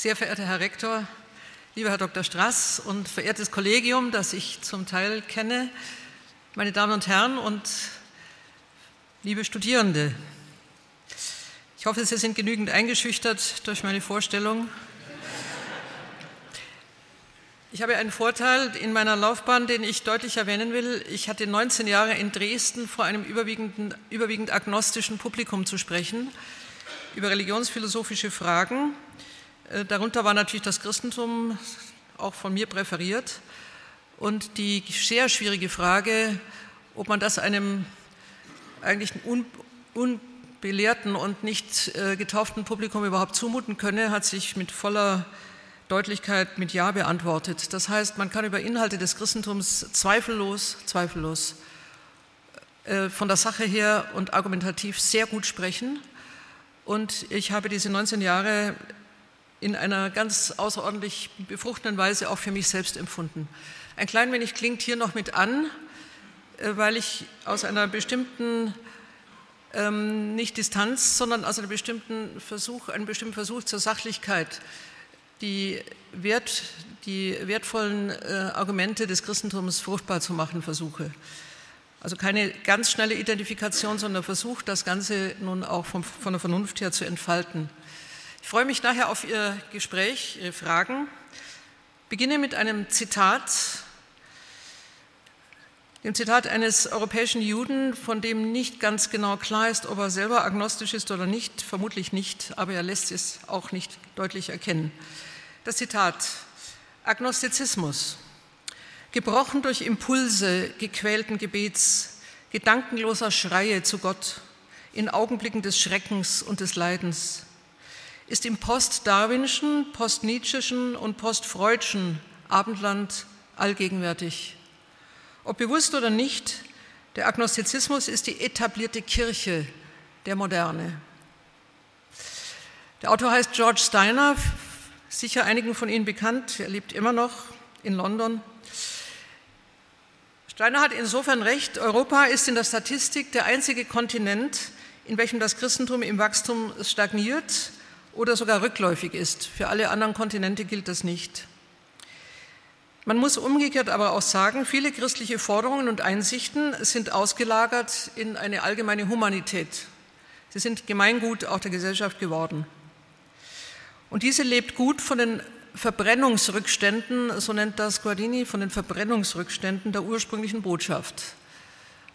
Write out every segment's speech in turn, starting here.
Sehr verehrter Herr Rektor, lieber Herr Dr. Strass und verehrtes Kollegium, das ich zum Teil kenne, meine Damen und Herren und liebe Studierende. Ich hoffe, Sie sind genügend eingeschüchtert durch meine Vorstellung. Ich habe einen Vorteil in meiner Laufbahn, den ich deutlich erwähnen will. Ich hatte 19 Jahre in Dresden vor einem überwiegend, überwiegend agnostischen Publikum zu sprechen über religionsphilosophische Fragen. Äh, darunter war natürlich das Christentum auch von mir präferiert und die sehr schwierige Frage, ob man das einem eigentlich unbelehrten und nicht äh, getauften Publikum überhaupt zumuten könne, hat sich mit voller Deutlichkeit mit Ja beantwortet. Das heißt, man kann über Inhalte des Christentums zweifellos, zweifellos äh, von der Sache her und argumentativ sehr gut sprechen. Und ich habe diese 19 Jahre in einer ganz außerordentlich befruchtenden Weise auch für mich selbst empfunden. Ein klein wenig klingt hier noch mit an, äh, weil ich aus einer bestimmten ähm, nicht Distanz, sondern aus einem bestimmten Versuch, einem bestimmten Versuch zur Sachlichkeit die, Wert, die wertvollen äh, Argumente des Christentums fruchtbar zu machen versuche. Also keine ganz schnelle Identifikation, sondern Versuch, das Ganze nun auch vom, von der Vernunft her zu entfalten. Ich freue mich nachher auf Ihr Gespräch, Ihre Fragen. Ich beginne mit einem Zitat, dem Zitat eines europäischen Juden, von dem nicht ganz genau klar ist, ob er selber agnostisch ist oder nicht, vermutlich nicht, aber er lässt es auch nicht deutlich erkennen. Das Zitat Agnostizismus, gebrochen durch Impulse gequälten Gebets, gedankenloser Schreie zu Gott in Augenblicken des Schreckens und des Leidens, ist im post-darwinschen, post-nietzscheschen und post-freudschen Abendland allgegenwärtig. Ob bewusst oder nicht, der Agnostizismus ist die etablierte Kirche der Moderne. Der Autor heißt George Steiner, sicher einigen von Ihnen bekannt, er lebt immer noch in London. Steiner hat insofern recht, Europa ist in der Statistik der einzige Kontinent, in welchem das Christentum im Wachstum stagniert oder sogar rückläufig ist. Für alle anderen Kontinente gilt das nicht. Man muss umgekehrt aber auch sagen, viele christliche Forderungen und Einsichten sind ausgelagert in eine allgemeine Humanität. Sie sind Gemeingut auch der Gesellschaft geworden. Und diese lebt gut von den Verbrennungsrückständen, so nennt das Guardini, von den Verbrennungsrückständen der ursprünglichen Botschaft.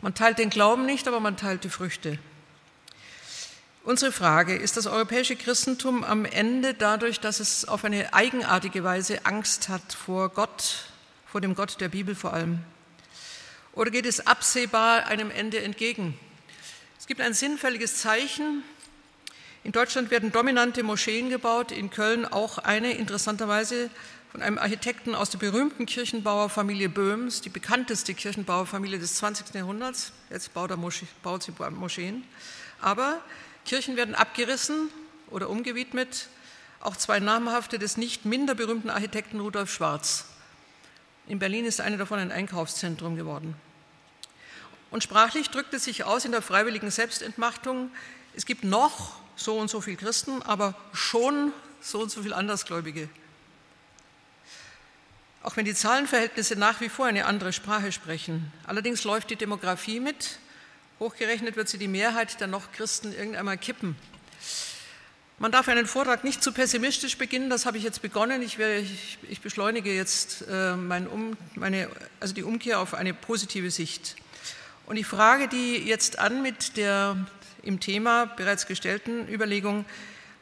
Man teilt den Glauben nicht, aber man teilt die Früchte. Unsere Frage, ist das europäische Christentum am Ende dadurch, dass es auf eine eigenartige Weise Angst hat vor Gott, vor dem Gott der Bibel vor allem? Oder geht es absehbar einem Ende entgegen? Es gibt ein sinnfälliges Zeichen, in Deutschland werden dominante Moscheen gebaut, in Köln auch eine, interessanterweise von einem Architekten aus der berühmten Kirchenbauerfamilie Böhms, die bekannteste Kirchenbauerfamilie des 20. Jahrhunderts. Jetzt baut, er Moschee, baut sie Moscheen. Aber Kirchen werden abgerissen oder umgewidmet. Auch zwei namhafte des nicht minder berühmten Architekten Rudolf Schwarz. In Berlin ist eine davon ein Einkaufszentrum geworden. Und sprachlich drückt es sich aus in der freiwilligen Selbstentmachtung. Es gibt noch so und so viele Christen, aber schon so und so viele Andersgläubige. Auch wenn die Zahlenverhältnisse nach wie vor eine andere Sprache sprechen. Allerdings läuft die Demografie mit. Hochgerechnet wird sie die Mehrheit der noch Christen irgendwann mal kippen. Man darf einen Vortrag nicht zu pessimistisch beginnen, das habe ich jetzt begonnen. Ich, werde, ich, ich beschleunige jetzt äh, mein um, meine, also die Umkehr auf eine positive Sicht. Und ich frage die jetzt an mit der im Thema bereits gestellten Überlegung,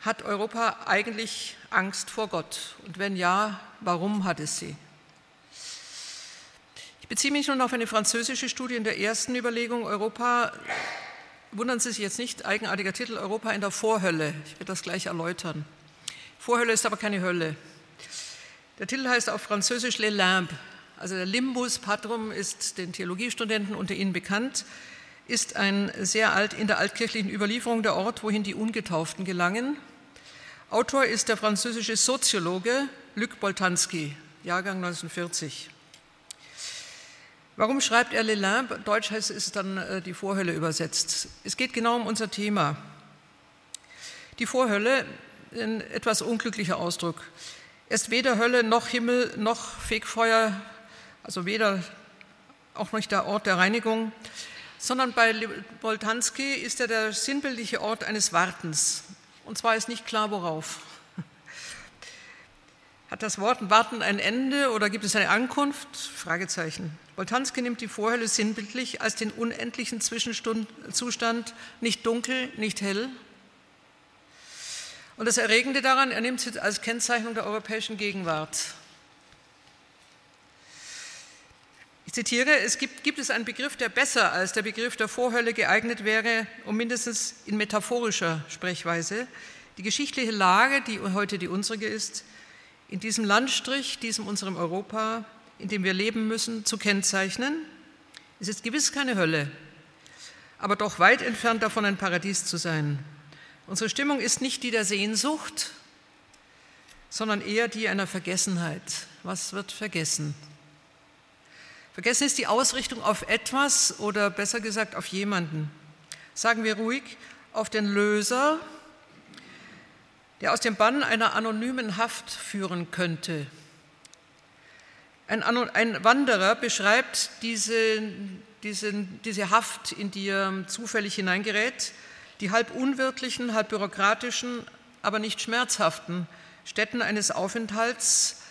hat Europa eigentlich Angst vor Gott? Und wenn ja, warum hat es sie? Beziehe mich nun auf eine französische Studie in der ersten Überlegung Europa. Wundern Sie sich jetzt nicht, eigenartiger Titel Europa in der Vorhölle. Ich werde das gleich erläutern. Vorhölle ist aber keine Hölle. Der Titel heißt auf Französisch Les Limbes. Also der Limbus Patrum ist den Theologiestudenten unter Ihnen bekannt ist ein sehr alt in der altkirchlichen Überlieferung der Ort, wohin die Ungetauften gelangen. Autor ist der französische Soziologe Luc Boltanski, Jahrgang 1940. Warum schreibt er Lelin? Deutsch heißt es dann äh, die Vorhölle übersetzt. Es geht genau um unser Thema. Die Vorhölle, ein etwas unglücklicher Ausdruck. Er ist weder Hölle noch Himmel noch Fegfeuer, also weder auch nicht der Ort der Reinigung, sondern bei Boltanski ist er der sinnbildliche Ort eines Wartens. Und zwar ist nicht klar, worauf. Hat das Wort Warten ein Ende oder gibt es eine Ankunft? Fragezeichen. Boltanski nimmt die Vorhölle sinnbildlich als den unendlichen Zwischenzustand, nicht dunkel, nicht hell. Und das Erregende daran, er nimmt es als Kennzeichnung der europäischen Gegenwart. Ich zitiere, es gibt, gibt es einen Begriff, der besser als der Begriff der Vorhölle geeignet wäre, um mindestens in metaphorischer Sprechweise die geschichtliche Lage, die heute die unsere ist, in diesem Landstrich, diesem unserem Europa, in dem wir leben müssen, zu kennzeichnen. Es ist gewiss keine Hölle, aber doch weit entfernt davon, ein Paradies zu sein. Unsere Stimmung ist nicht die der Sehnsucht, sondern eher die einer Vergessenheit. Was wird vergessen? Vergessen ist die Ausrichtung auf etwas oder besser gesagt auf jemanden. Sagen wir ruhig, auf den Löser, der aus dem Bann einer anonymen Haft führen könnte. Ein, ein Wanderer beschreibt diese, diese, diese Haft, in die er zufällig hineingerät, die halb unwirtlichen, halb bürokratischen, aber nicht schmerzhaften Stätten eines Aufenthalts,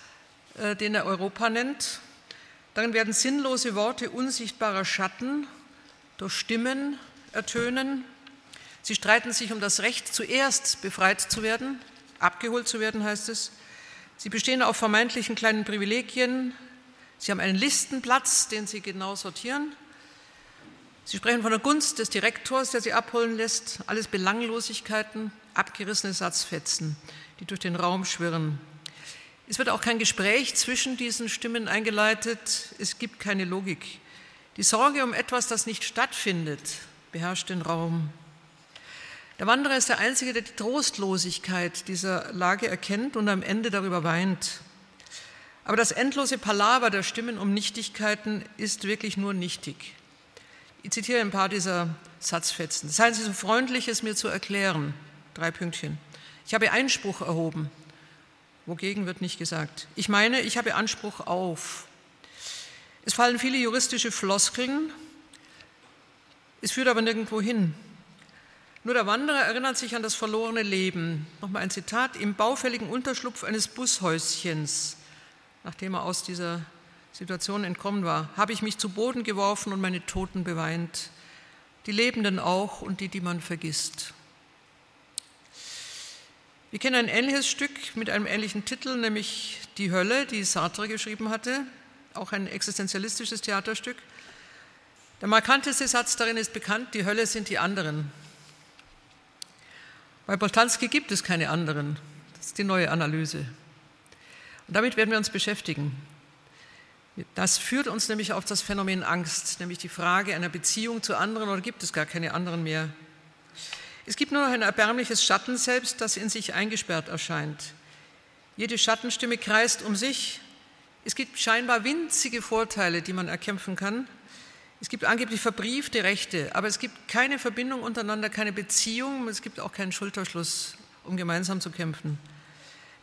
äh, den er Europa nennt. Darin werden sinnlose Worte unsichtbarer Schatten durch Stimmen ertönen, Sie streiten sich um das Recht, zuerst befreit zu werden, abgeholt zu werden, heißt es. Sie bestehen auf vermeintlichen kleinen Privilegien. Sie haben einen Listenplatz, den Sie genau sortieren. Sie sprechen von der Gunst des Direktors, der Sie abholen lässt. Alles Belanglosigkeiten, abgerissene Satzfetzen, die durch den Raum schwirren. Es wird auch kein Gespräch zwischen diesen Stimmen eingeleitet. Es gibt keine Logik. Die Sorge um etwas, das nicht stattfindet, beherrscht den Raum. Der Wanderer ist der Einzige, der die Trostlosigkeit dieser Lage erkennt und am Ende darüber weint. Aber das endlose Palaver der Stimmen um Nichtigkeiten ist wirklich nur nichtig. Ich zitiere ein paar dieser Satzfetzen. Seien Sie so freundlich, es mir zu erklären. Drei Pünktchen. Ich habe Einspruch erhoben. Wogegen wird nicht gesagt. Ich meine, ich habe Anspruch auf. Es fallen viele juristische Floskeln. Es führt aber nirgendwo hin. Nur der Wanderer erinnert sich an das verlorene Leben. Nochmal ein Zitat. Im baufälligen Unterschlupf eines Bushäuschens, nachdem er aus dieser Situation entkommen war, habe ich mich zu Boden geworfen und meine Toten beweint. Die Lebenden auch und die, die man vergisst. Wir kennen ein ähnliches Stück mit einem ähnlichen Titel, nämlich Die Hölle, die Sartre geschrieben hatte, auch ein existenzialistisches Theaterstück. Der markanteste Satz darin ist bekannt, die Hölle sind die anderen. Bei Boltanski gibt es keine anderen. Das ist die neue Analyse. Und damit werden wir uns beschäftigen. Das führt uns nämlich auf das Phänomen Angst, nämlich die Frage einer Beziehung zu anderen oder gibt es gar keine anderen mehr. Es gibt nur noch ein erbärmliches Schattenselbst, das in sich eingesperrt erscheint. Jede Schattenstimme kreist um sich. Es gibt scheinbar winzige Vorteile, die man erkämpfen kann, es gibt angeblich verbriefte Rechte, aber es gibt keine Verbindung untereinander, keine Beziehung, es gibt auch keinen Schulterschluss, um gemeinsam zu kämpfen.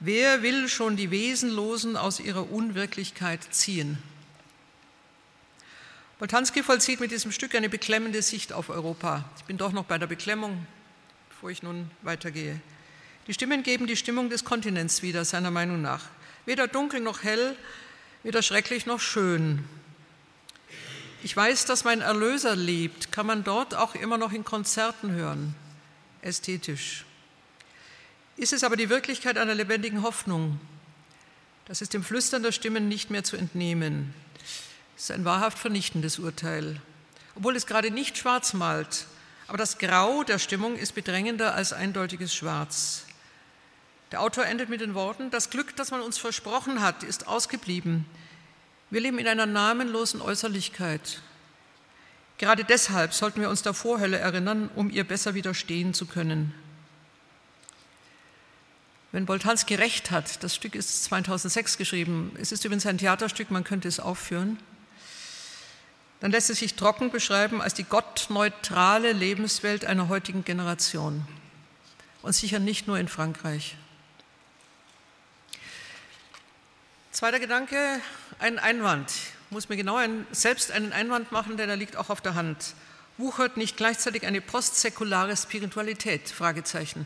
Wer will schon die Wesenlosen aus ihrer Unwirklichkeit ziehen? Boltanski vollzieht mit diesem Stück eine beklemmende Sicht auf Europa. Ich bin doch noch bei der Beklemmung, bevor ich nun weitergehe. Die Stimmen geben die Stimmung des Kontinents wieder, seiner Meinung nach. Weder dunkel noch hell, weder schrecklich noch schön. Ich weiß, dass mein Erlöser lebt, kann man dort auch immer noch in Konzerten hören, ästhetisch. Ist es aber die Wirklichkeit einer lebendigen Hoffnung? Das ist dem Flüstern der Stimmen nicht mehr zu entnehmen. Es ist ein wahrhaft vernichtendes Urteil. Obwohl es gerade nicht schwarz malt, aber das Grau der Stimmung ist bedrängender als eindeutiges Schwarz. Der Autor endet mit den Worten, das Glück, das man uns versprochen hat, ist ausgeblieben. Wir leben in einer namenlosen Äußerlichkeit. Gerade deshalb sollten wir uns der Vorhölle erinnern, um ihr besser widerstehen zu können. Wenn Boltanski recht hat, das Stück ist 2006 geschrieben, es ist übrigens ein Theaterstück, man könnte es aufführen, dann lässt es sich trocken beschreiben als die gottneutrale Lebenswelt einer heutigen Generation. Und sicher nicht nur in Frankreich. Zweiter Gedanke, ein Einwand. Ich muss mir genau ein, selbst einen Einwand machen, denn er liegt auch auf der Hand. Wuchert nicht gleichzeitig eine postsäkulare Spiritualität? Fragezeichen.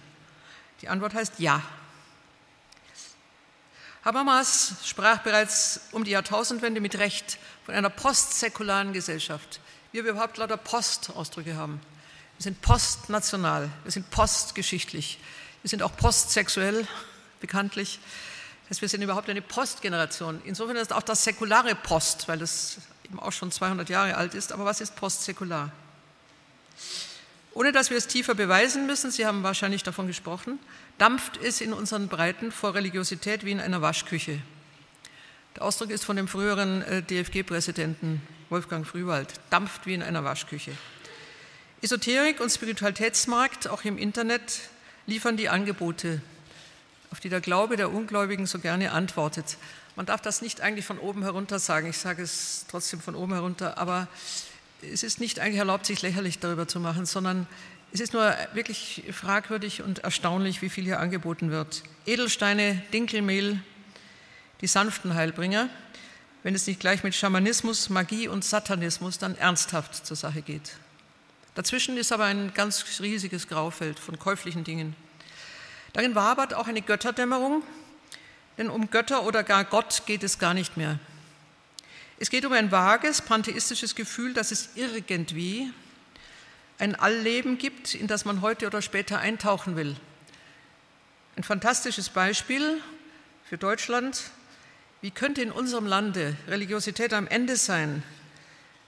Die Antwort heißt ja. Habermas sprach bereits um die Jahrtausendwende mit Recht von einer postsäkularen Gesellschaft. wie Wir überhaupt lauter Postausdrücke haben. Wir sind postnational, wir sind postgeschichtlich, wir sind auch postsexuell, bekanntlich. Das heißt, wir sind überhaupt eine Postgeneration. Insofern ist auch das säkulare Post, weil es eben auch schon 200 Jahre alt ist. Aber was ist postsäkular? Ohne dass wir es tiefer beweisen müssen, Sie haben wahrscheinlich davon gesprochen, dampft es in unseren Breiten vor Religiosität wie in einer Waschküche. Der Ausdruck ist von dem früheren äh, DFG-Präsidenten Wolfgang Frühwald, dampft wie in einer Waschküche. Esoterik und Spiritualitätsmarkt, auch im Internet, liefern die Angebote, auf die der Glaube der Ungläubigen so gerne antwortet. Man darf das nicht eigentlich von oben herunter sagen, ich sage es trotzdem von oben herunter, aber es ist nicht eigentlich erlaubt, sich lächerlich darüber zu machen, sondern es ist nur wirklich fragwürdig und erstaunlich, wie viel hier angeboten wird. Edelsteine, Dinkelmehl, die sanften Heilbringer, wenn es nicht gleich mit Schamanismus, Magie und Satanismus dann ernsthaft zur Sache geht. Dazwischen ist aber ein ganz riesiges Graufeld von käuflichen Dingen. Darin wabert auch eine Götterdämmerung, denn um Götter oder gar Gott geht es gar nicht mehr. Es geht um ein vages, pantheistisches Gefühl, dass es irgendwie ein Allleben gibt, in das man heute oder später eintauchen will. Ein fantastisches Beispiel für Deutschland. Wie könnte in unserem Lande Religiosität am Ende sein?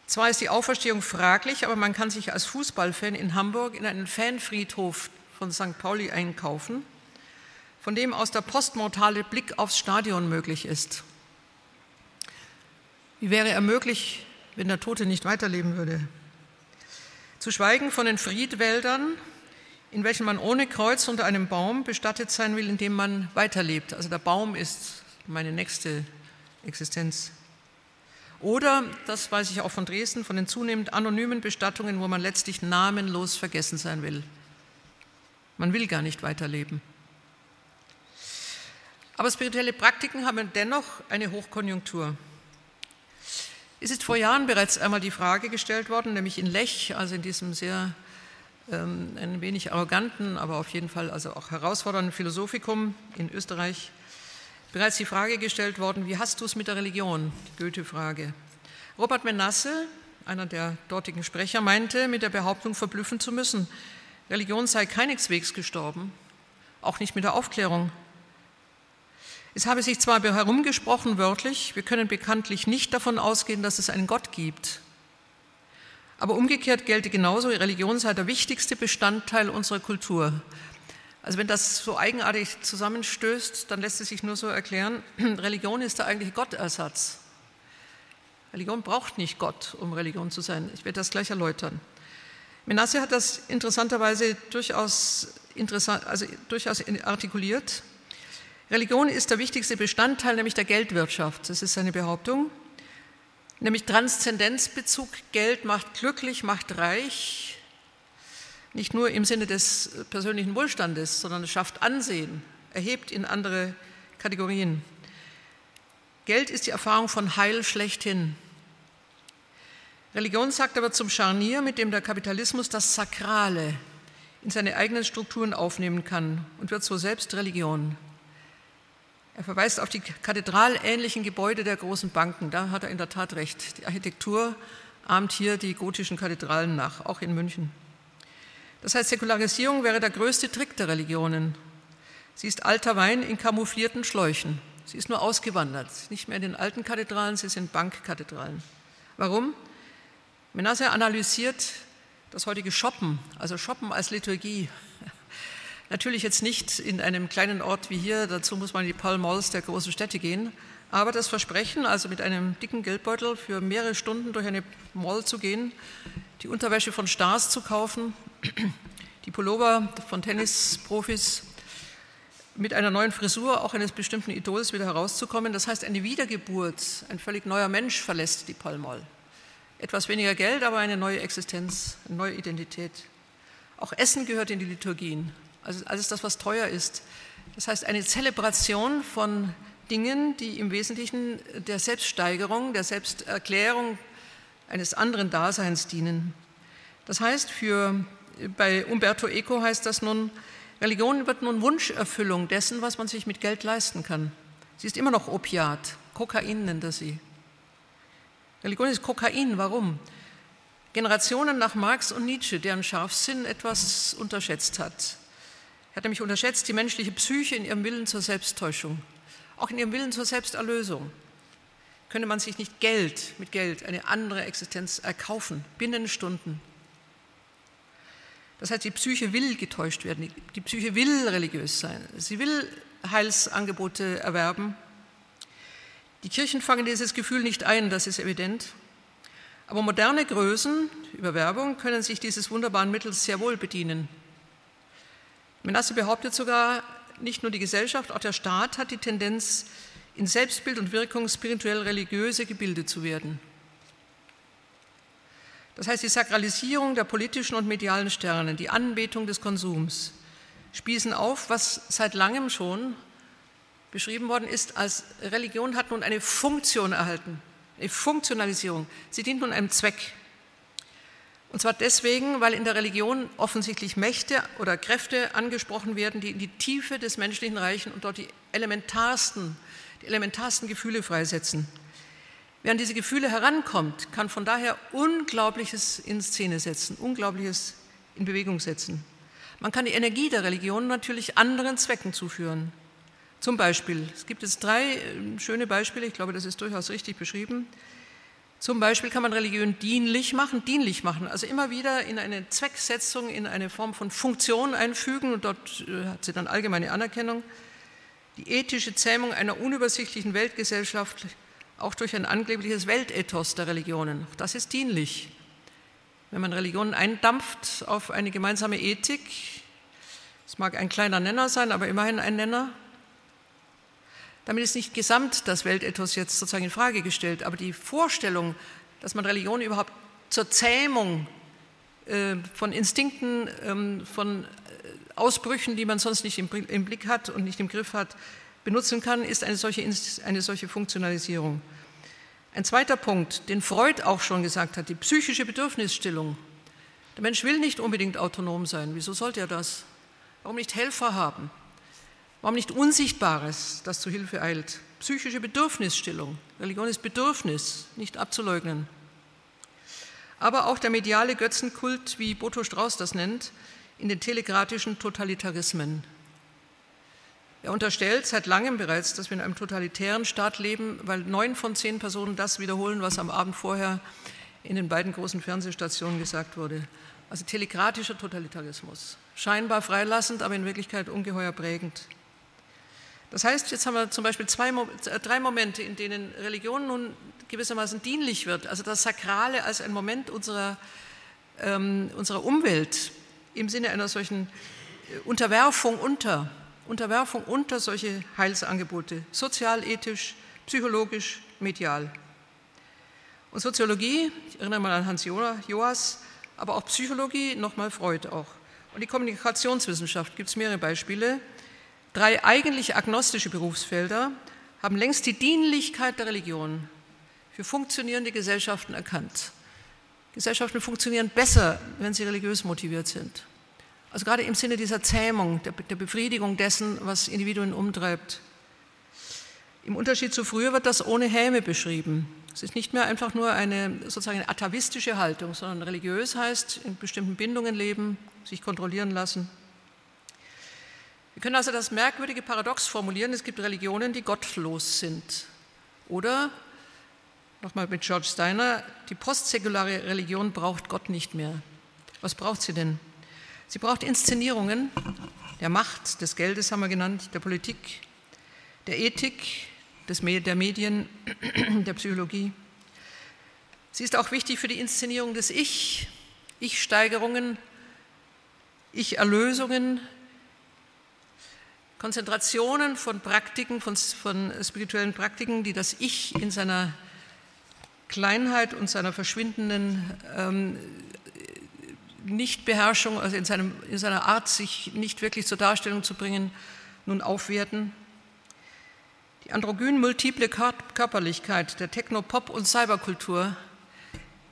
Zwar ist die Auferstehung fraglich, aber man kann sich als Fußballfan in Hamburg in einen Fanfriedhof von St. Pauli einkaufen, von dem aus der postmortale Blick aufs Stadion möglich ist. Wie wäre er möglich, wenn der Tote nicht weiterleben würde? Zu schweigen von den Friedwäldern, in welchen man ohne Kreuz unter einem Baum bestattet sein will, in dem man weiterlebt. Also der Baum ist meine nächste Existenz. Oder, das weiß ich auch von Dresden, von den zunehmend anonymen Bestattungen, wo man letztlich namenlos vergessen sein will. Man will gar nicht weiterleben. Aber spirituelle Praktiken haben dennoch eine Hochkonjunktur. Es ist vor Jahren bereits einmal die Frage gestellt worden, nämlich in Lech, also in diesem sehr ähm, ein wenig arroganten, aber auf jeden Fall also auch herausfordernden Philosophikum in Österreich, bereits die Frage gestellt worden, wie hast du es mit der Religion? Goethe-Frage. Robert Menasse, einer der dortigen Sprecher, meinte, mit der Behauptung verblüffen zu müssen, Religion sei keineswegs gestorben, auch nicht mit der Aufklärung. Es habe sich zwar herumgesprochen wörtlich, wir können bekanntlich nicht davon ausgehen, dass es einen Gott gibt. Aber umgekehrt gelte genauso, Religion sei der wichtigste Bestandteil unserer Kultur. Also wenn das so eigenartig zusammenstößt, dann lässt es sich nur so erklären, Religion ist der eigentliche Gottersatz. Religion braucht nicht Gott, um Religion zu sein. Ich werde das gleich erläutern. Menasse hat das interessanterweise durchaus, interessant, also durchaus artikuliert. Religion ist der wichtigste Bestandteil, nämlich der Geldwirtschaft. Das ist seine Behauptung. Nämlich Transzendenzbezug, Geld macht glücklich, macht reich, nicht nur im Sinne des persönlichen Wohlstandes, sondern es schafft Ansehen, erhebt in andere Kategorien. Geld ist die Erfahrung von Heil schlechthin. Religion sagt aber zum Scharnier, mit dem der Kapitalismus das Sakrale in seine eigenen Strukturen aufnehmen kann und wird so selbst Religion. Er verweist auf die kathedralähnlichen Gebäude der großen Banken. Da hat er in der Tat recht. Die Architektur ahmt hier die gotischen Kathedralen nach, auch in München. Das heißt, Säkularisierung wäre der größte Trick der Religionen. Sie ist alter Wein in kamouflierten Schläuchen. Sie ist nur ausgewandert. Nicht mehr in den alten Kathedralen, sie sind Bankkathedralen. Warum? Menasse analysiert das heutige Shoppen, also Shoppen als Liturgie, Natürlich jetzt nicht in einem kleinen Ort wie hier, dazu muss man in die Pall Malls der großen Städte gehen. Aber das Versprechen, also mit einem dicken Geldbeutel für mehrere Stunden durch eine Mall zu gehen, die Unterwäsche von Stars zu kaufen, die Pullover von Tennisprofis mit einer neuen Frisur auch eines bestimmten Idols wieder herauszukommen. Das heißt, eine Wiedergeburt, ein völlig neuer Mensch verlässt die Pall Mall. Etwas weniger Geld, aber eine neue Existenz, eine neue Identität. Auch Essen gehört in die Liturgien also alles das, was teuer ist. Das heißt, eine Zelebration von Dingen, die im Wesentlichen der Selbststeigerung, der Selbsterklärung eines anderen Daseins dienen. Das heißt, für, bei Umberto Eco heißt das nun, Religion wird nun Wunscherfüllung dessen, was man sich mit Geld leisten kann. Sie ist immer noch Opiat, Kokain nennt er sie. Religion ist Kokain, warum? Generationen nach Marx und Nietzsche, deren Scharfsinn etwas unterschätzt hat. Er hat nämlich unterschätzt die menschliche Psyche in ihrem Willen zur Selbsttäuschung, auch in ihrem Willen zur Selbsterlösung. Könne man sich nicht Geld mit Geld eine andere Existenz erkaufen, binnen Stunden. Das heißt, die Psyche will getäuscht werden, die Psyche will religiös sein, sie will Heilsangebote erwerben. Die Kirchen fangen dieses Gefühl nicht ein, das ist evident. Aber moderne Größen über Werbung können sich dieses wunderbaren Mittels sehr wohl bedienen. Menasse behauptet sogar, nicht nur die Gesellschaft, auch der Staat hat die Tendenz, in Selbstbild und Wirkung spirituell religiöse Gebilde zu werden. Das heißt, die Sakralisierung der politischen und medialen Sterne, die Anbetung des Konsums, spießen auf, was seit langem schon beschrieben worden ist, als Religion hat nun eine Funktion erhalten, eine Funktionalisierung. Sie dient nun einem Zweck. Und zwar deswegen, weil in der Religion offensichtlich Mächte oder Kräfte angesprochen werden, die in die Tiefe des Menschlichen reichen und dort die elementarsten, die elementarsten Gefühle freisetzen. Wer an diese Gefühle herankommt, kann von daher Unglaubliches in Szene setzen, Unglaubliches in Bewegung setzen. Man kann die Energie der Religion natürlich anderen Zwecken zuführen. Zum Beispiel, es gibt jetzt drei äh, schöne Beispiele, ich glaube, das ist durchaus richtig beschrieben. Zum Beispiel kann man Religion dienlich machen, dienlich machen, also immer wieder in eine Zwecksetzung, in eine Form von Funktion einfügen und dort äh, hat sie dann allgemeine Anerkennung. Die ethische Zähmung einer unübersichtlichen Weltgesellschaft auch durch ein angebliches Weltethos der Religionen. Das ist dienlich. Wenn man Religionen eindampft auf eine gemeinsame Ethik, es mag ein kleiner Nenner sein, aber immerhin ein Nenner, damit ist nicht gesamt das Weltethos jetzt sozusagen in Frage gestellt, aber die Vorstellung, dass man Religion überhaupt zur Zähmung äh, von Instinkten, ähm, von äh, Ausbrüchen, die man sonst nicht im Blick hat und nicht im Griff hat, benutzen kann, ist eine solche, eine solche Funktionalisierung. Ein zweiter Punkt, den Freud auch schon gesagt hat, die psychische Bedürfnisstillung. Der Mensch will nicht unbedingt autonom sein. Wieso sollte er das? Warum nicht Helfer haben? Warum nicht Unsichtbares, das zu Hilfe eilt? Psychische Bedürfnisstillung. Religion ist Bedürfnis, nicht abzuleugnen. Aber auch der mediale Götzenkult, wie Boto Strauß das nennt, in den telegratischen Totalitarismen. Er unterstellt seit langem bereits, dass wir in einem totalitären Staat leben, weil neun von zehn Personen das wiederholen, was am Abend vorher in den beiden großen Fernsehstationen gesagt wurde. Also telekratischer Totalitarismus. Scheinbar freilassend, aber in Wirklichkeit ungeheuer prägend. Das heißt, jetzt haben wir zum Beispiel zwei, äh, drei Momente, in denen Religion nun gewissermaßen dienlich wird. Also das Sakrale als ein Moment unserer, ähm, unserer Umwelt im Sinne einer solchen äh, Unterwerfung unter Unterwerfung unter solche Heilsangebote, sozial, ethisch, psychologisch, medial. Und Soziologie, ich erinnere mal an Hans Joas, aber auch Psychologie, nochmal Freud auch. Und die Kommunikationswissenschaft gibt es mehrere Beispiele. Drei eigentlich agnostische Berufsfelder haben längst die Dienlichkeit der Religion für funktionierende Gesellschaften erkannt. Gesellschaften funktionieren besser, wenn sie religiös motiviert sind. Also gerade im Sinne dieser Zähmung, der, Befriedigung dessen, was Individuen umtreibt. Im Unterschied zu früher wird das ohne Häme beschrieben. Es ist nicht mehr einfach nur eine sozusagen eine atavistische Haltung, sondern religiös heißt in bestimmten Bindungen leben, sich kontrollieren lassen. Wir können also das merkwürdige Paradox formulieren, es gibt Religionen, die gottlos sind. Oder, nochmal mit George Steiner, die postsäkulare Religion braucht Gott nicht mehr. Was braucht sie denn? Sie braucht Inszenierungen der Macht, des Geldes haben wir genannt, der Politik, der Ethik, des, der Medien, der Psychologie. Sie ist auch wichtig für die Inszenierung des Ich, Ich-Steigerungen, Ich-Erlösungen, Konzentrationen von Praktiken, von, von spirituellen Praktiken, die das Ich in seiner Kleinheit und seiner verschwindenden ähm, Nichtbeherrschung, also in, seinem, in seiner Art, sich nicht wirklich zur Darstellung zu bringen, nun aufwerten. Die androgyn multiple Körperlichkeit der Techno-Pop- und Cyberkultur,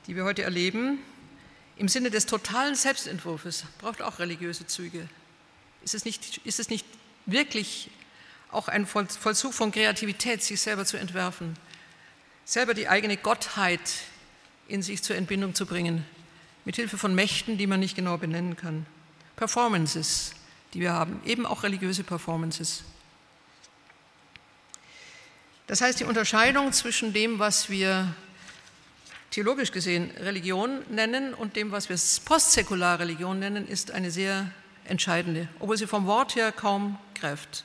die wir heute erleben, im Sinne des totalen Selbstentwurfs, braucht auch religiöse Züge. Ist es nicht, ist es nicht wirklich auch ein Vollzug von Kreativität, sich selber zu entwerfen, selber die eigene Gottheit in sich zur Entbindung zu bringen, mit Hilfe von Mächten, die man nicht genau benennen kann. Performances, die wir haben, eben auch religiöse Performances. Das heißt, die Unterscheidung zwischen dem, was wir theologisch gesehen Religion nennen und dem, was wir postsäkular Religion nennen, ist eine sehr entscheidende, obwohl sie vom Wort her kaum greift.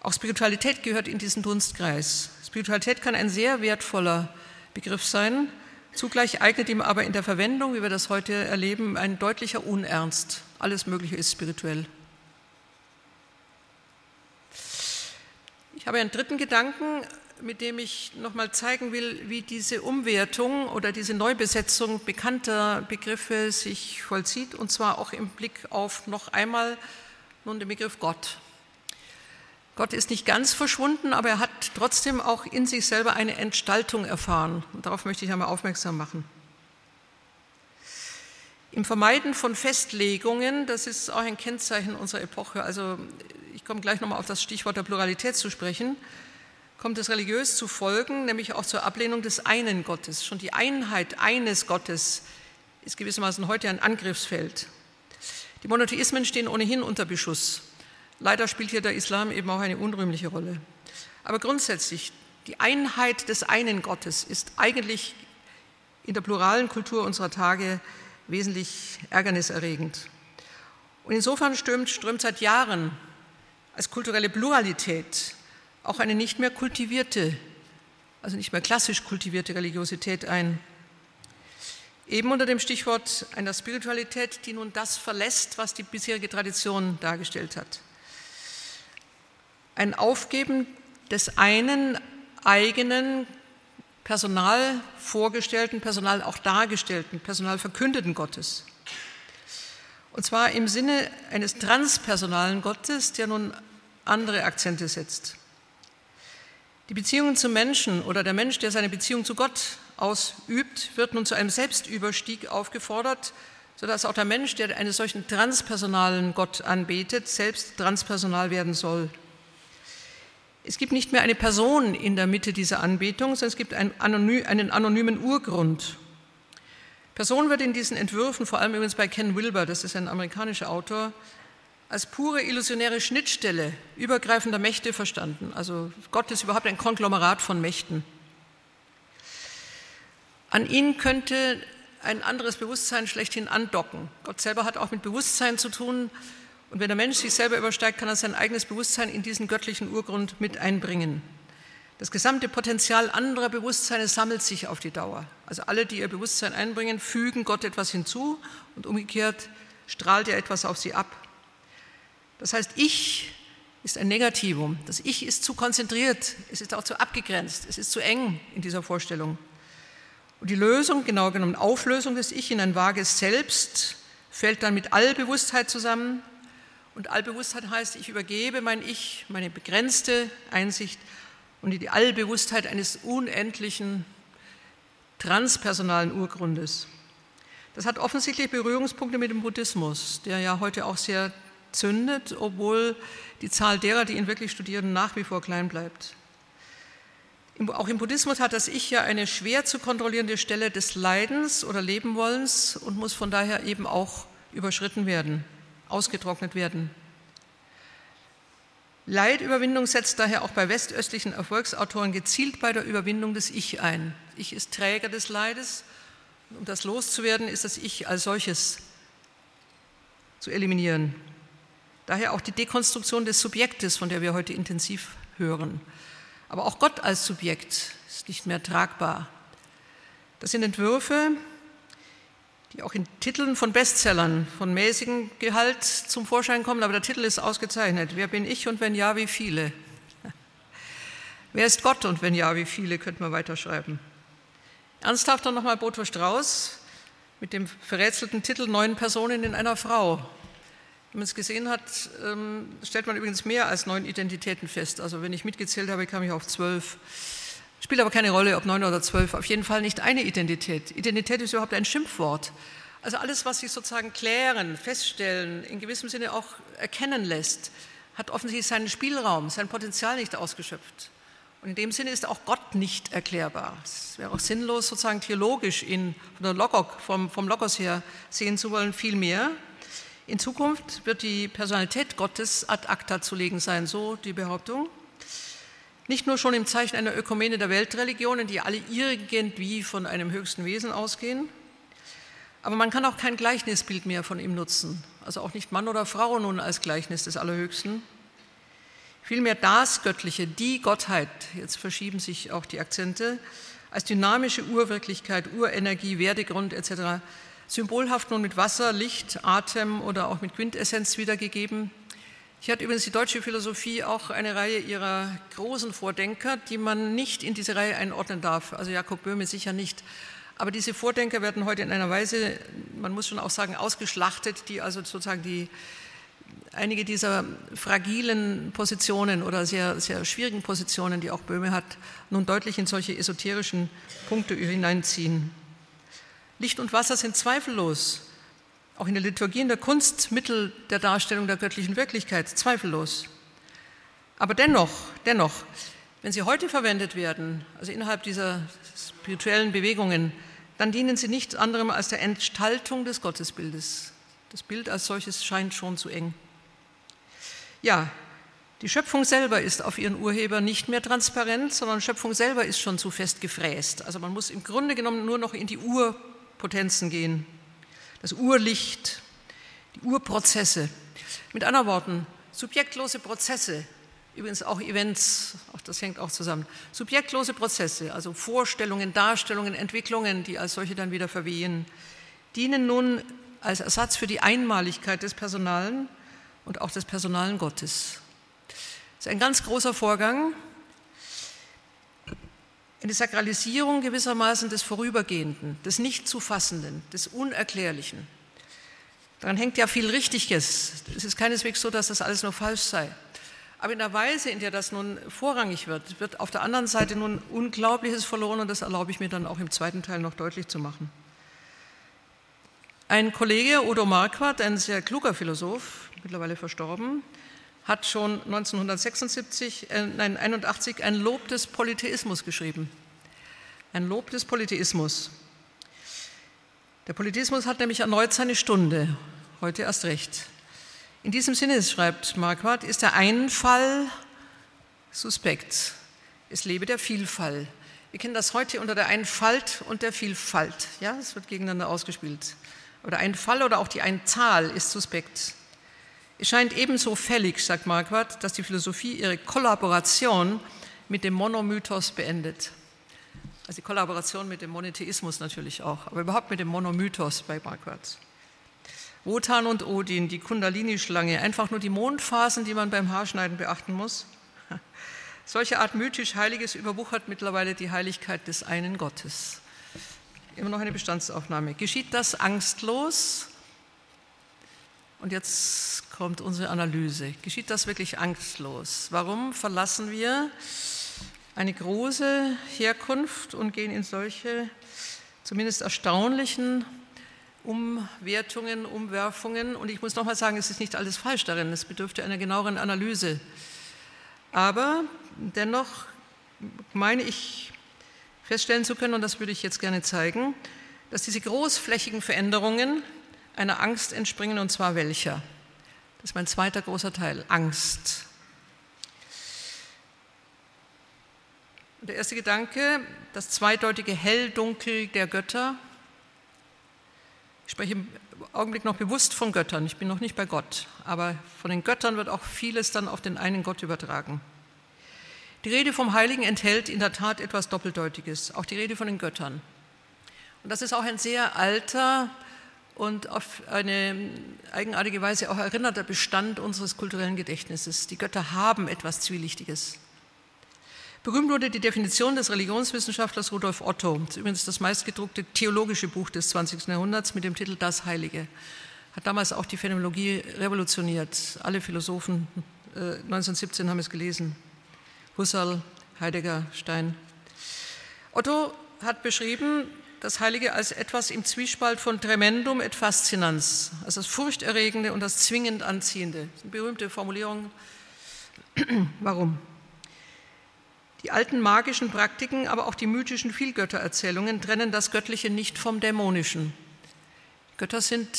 Auch Spiritualität gehört in diesen Dunstkreis. Spiritualität kann ein sehr wertvoller Begriff sein. Zugleich eignet ihm aber in der Verwendung, wie wir das heute erleben, ein deutlicher Unernst. Alles Mögliche ist spirituell. Ich habe einen dritten Gedanken, mit dem ich nochmal zeigen will, wie diese Umwertung oder diese Neubesetzung bekannter Begriffe sich vollzieht, und zwar auch im Blick auf noch einmal nun den Begriff Gott. Gott ist nicht ganz verschwunden, aber er hat trotzdem auch in sich selber eine Entstaltung erfahren. Und darauf möchte ich einmal aufmerksam machen. Im Vermeiden von Festlegungen, das ist auch ein Kennzeichen unserer Epoche, also ich komme gleich nochmal auf das Stichwort der Pluralität zu sprechen, kommt es religiös zu Folgen, nämlich auch zur Ablehnung des einen Gottes. Schon die Einheit eines Gottes ist gewissermaßen heute ein Angriffsfeld. Die Monotheismen stehen ohnehin unter Beschuss. Leider spielt hier der Islam eben auch eine unrühmliche Rolle. Aber grundsätzlich, die Einheit des einen Gottes ist eigentlich in der pluralen Kultur unserer Tage wesentlich ärgerniserregend. Und insofern strömt, strömt seit Jahren als kulturelle Pluralität auch eine nicht mehr kultivierte, also nicht mehr klassisch kultivierte Religiosität ein. Eben unter dem Stichwort einer Spiritualität, die nun das verlässt, was die bisherige Tradition dargestellt hat. Ein Aufgeben des einen eigenen Personal vorgestellten, Personal auch dargestellten, Personal verkündeten Gottes. Und zwar im Sinne eines transpersonalen Gottes, der nun andere Akzente setzt. Die Beziehungen zum Menschen oder der Mensch, der seine Beziehung zu Gott ausübt, wird nun zu einem Selbstüberstieg aufgefordert, sodass auch der Mensch, der einen solchen transpersonalen Gott anbetet, selbst transpersonal werden soll. Es gibt nicht mehr eine Person in der Mitte dieser Anbetung, sondern es gibt einen, anonymen Urgrund. Person wird in diesen Entwürfen, vor allem übrigens bei Ken Wilber, das ist ein amerikanischer Autor, als pure illusionäre Schnittstelle übergreifender Mächte verstanden. Also Gott ist überhaupt ein Konglomerat von Mächten. An ihn könnte ein anderes Bewusstsein schlechthin andocken. Gott selber hat auch mit Bewusstsein zu tun. Und wenn der Mensch sich selber übersteigt, kann er sein eigenes Bewusstsein in diesen göttlichen Urgrund mit einbringen. Das gesamte Potenzial anderer Bewusstseine sammelt sich auf die Dauer. Also alle, die ihr Bewusstsein einbringen, fügen Gott etwas hinzu und umgekehrt strahlt er etwas auf sie ab. Das heißt, ich ist ein Negativum. Das Ich ist zu konzentriert, es ist auch zu abgegrenzt, es ist zu eng in dieser Vorstellung. Und die Lösung, genau genommen Auflösung des Ich in ein vages Selbst, fällt dann mit Allbewusstheit zusammen, und Allbewusstheit heißt, ich übergebe mein Ich, meine begrenzte Einsicht und die Allbewusstheit eines unendlichen transpersonalen Urgrundes. Das hat offensichtlich Berührungspunkte mit dem Buddhismus, der ja heute auch sehr zündet, obwohl die Zahl derer, die ihn wirklich studieren, nach wie vor klein bleibt. Auch im Buddhismus hat das Ich ja eine schwer zu kontrollierende Stelle des Leidens oder Lebenwollens und muss von daher eben auch überschritten werden ausgetrocknet werden. Leidüberwindung setzt daher auch bei westöstlichen Erfolgsautoren gezielt bei der Überwindung des Ich ein. Ich ist Träger des Leides. Um das loszuwerden, ist das Ich als solches zu eliminieren. Daher auch die Dekonstruktion des Subjektes, von der wir heute intensiv hören. Aber auch Gott als Subjekt ist nicht mehr tragbar. Das sind Entwürfe, die auch in Titeln von Bestsellern von mäßigem Gehalt zum Vorschein kommen, aber der Titel ist ausgezeichnet. Wer bin ich und wenn ja, wie viele? Wer ist Gott und wenn ja, wie viele, könnte man weiterschreiben. Ernsthafter nochmal Boto Strauß mit dem verrätselten Titel Neun Personen in einer Frau. Wenn man es gesehen hat, ähm, stellt man übrigens mehr als neun Identitäten fest. Also wenn ich mitgezählt habe, kam ich auf zwölf. Spielt aber keine Rolle, ob neun oder zwölf. Auf jeden Fall nicht eine Identität. Identität ist überhaupt ein Schimpfwort. Also alles, was sich sozusagen klären, feststellen, in gewissem Sinne auch erkennen lässt, hat offensichtlich seinen Spielraum, sein Potenzial nicht ausgeschöpft. Und in dem Sinne ist auch Gott nicht erklärbar. Es wäre auch sinnlos, sozusagen theologisch ihn von der Logos, vom, vom Logos her sehen zu wollen, vielmehr. In Zukunft wird die Personalität Gottes ad acta zu legen sein, so die Behauptung. Nicht nur schon im Zeichen einer Ökumene der Weltreligionen, die alle irgendwie von einem höchsten Wesen ausgehen, aber man kann auch kein Gleichnisbild mehr von ihm nutzen, also auch nicht Mann oder Frau nun als Gleichnis des Allerhöchsten. Vielmehr das Göttliche, die Gottheit, jetzt verschieben sich auch die Akzente, als dynamische Urwirklichkeit, Urenergie, Werdegrund etc symbolhaft nun mit Wasser, Licht, Atem oder auch mit Quintessenz wiedergegeben. Hier hat übrigens die deutsche Philosophie auch eine Reihe ihrer großen Vordenker, die man nicht in diese Reihe einordnen darf. Also Jakob Böhme sicher nicht. Aber diese Vordenker werden heute in einer Weise, man muss schon auch sagen, ausgeschlachtet, die also sozusagen die, einige dieser fragilen Positionen oder sehr, sehr schwierigen Positionen, die auch Böhme hat, nun deutlich in solche esoterischen Punkte hineinziehen. Licht und Wasser sind zweifellos, auch in der Liturgie, in der Kunst, Mittel der Darstellung der göttlichen Wirklichkeit, zweifellos. Aber dennoch, dennoch, wenn sie heute verwendet werden, also innerhalb dieser spirituellen Bewegungen, dann dienen sie nichts anderem als der Entstaltung des Gottesbildes. Das Bild als solches scheint schon zu eng. Ja, die Schöpfung selber ist auf ihren Urheber nicht mehr transparent, sondern Schöpfung selber ist schon zu fest gefräst. Also man muss im Grunde genommen nur noch in die Ur Potenzen gehen, das Urlicht, die Urprozesse. Mit anderen Worten, subjektlose Prozesse, übrigens auch Events, auch das hängt auch zusammen, subjektlose Prozesse, also Vorstellungen, Darstellungen, Entwicklungen, die als solche dann wieder verwehen, dienen nun als Ersatz für die Einmaligkeit des Personalen und auch des personalen Gottes. Das ist ein ganz großer Vorgang, eine Sakralisierung gewissermaßen des Vorübergehenden, des Nicht-zu-Fassenden, des Unerklärlichen. Daran hängt ja viel Richtiges. Es ist keineswegs so, dass das alles nur falsch sei. Aber in der Weise, in der das nun vorrangig wird, wird auf der anderen Seite nun Unglaubliches verloren und das erlaube ich mir dann auch im zweiten Teil noch deutlich zu machen. Ein Kollege, Odo Marquardt, ein sehr kluger Philosoph, mittlerweile verstorben, hat schon 1976, äh, nein, 81 ein Lob des Polytheismus geschrieben. Ein Lob des Polytheismus. Der Polytheismus hat nämlich erneut seine Stunde, heute erst recht. In diesem Sinne, schreibt Marquardt, ist der Einfall suspekt. Es lebe der Vielfalt. Wir kennen das heute unter der Einfalt und der Vielfalt. Ja, es wird gegeneinander ausgespielt. Oder ein Fall oder auch die Einzahl ist suspekt. Es scheint ebenso fällig, sagt Marquardt, dass die Philosophie ihre Kollaboration mit dem Monomythos beendet. Also die Kollaboration mit dem Monotheismus natürlich auch, aber überhaupt mit dem Monomythos bei Marquardt. Wotan und Odin, die Kundalini-Schlange, einfach nur die Mondphasen, die man beim Haarschneiden beachten muss. Solche Art mythisch Heiliges überwuchert mittlerweile die Heiligkeit des einen Gottes. Immer noch eine Bestandsaufnahme. Geschieht das angstlos? Und jetzt kommt unsere Analyse. Geschieht das wirklich angstlos? Warum verlassen wir eine große Herkunft und gehen in solche zumindest erstaunlichen Umwertungen, Umwerfungen? Und ich muss nochmal sagen, es ist nicht alles falsch darin, es bedürfte einer genaueren Analyse. Aber dennoch meine ich feststellen zu können, und das würde ich jetzt gerne zeigen, dass diese großflächigen Veränderungen einer Angst entspringen, und zwar welcher? Das ist mein zweiter großer Teil, Angst. Der erste Gedanke, das zweideutige Hell-Dunkel der Götter. Ich spreche im Augenblick noch bewusst von Göttern, ich bin noch nicht bei Gott, aber von den Göttern wird auch vieles dann auf den einen Gott übertragen. Die Rede vom Heiligen enthält in der Tat etwas Doppeldeutiges, auch die Rede von den Göttern. Und das ist auch ein sehr alter, und auf eine eigenartige Weise auch erinnerter Bestand unseres kulturellen Gedächtnisses. Die Götter haben etwas Zwielichtiges. Berühmt wurde die Definition des Religionswissenschaftlers Rudolf Otto, das übrigens das meistgedruckte theologische Buch des 20. Jahrhunderts mit dem Titel Das Heilige. hat damals auch die Phänomenologie revolutioniert. Alle Philosophen äh, 1917 haben es gelesen. Husserl, Heidegger, Stein. Otto hat beschrieben, das Heilige als etwas im Zwiespalt von Tremendum et Faszinanz, also das Furchterregende und das zwingend Anziehende. Das eine berühmte Formulierung. Warum? Die alten magischen Praktiken, aber auch die mythischen Vielgöttererzählungen trennen das Göttliche nicht vom Dämonischen. Götter sind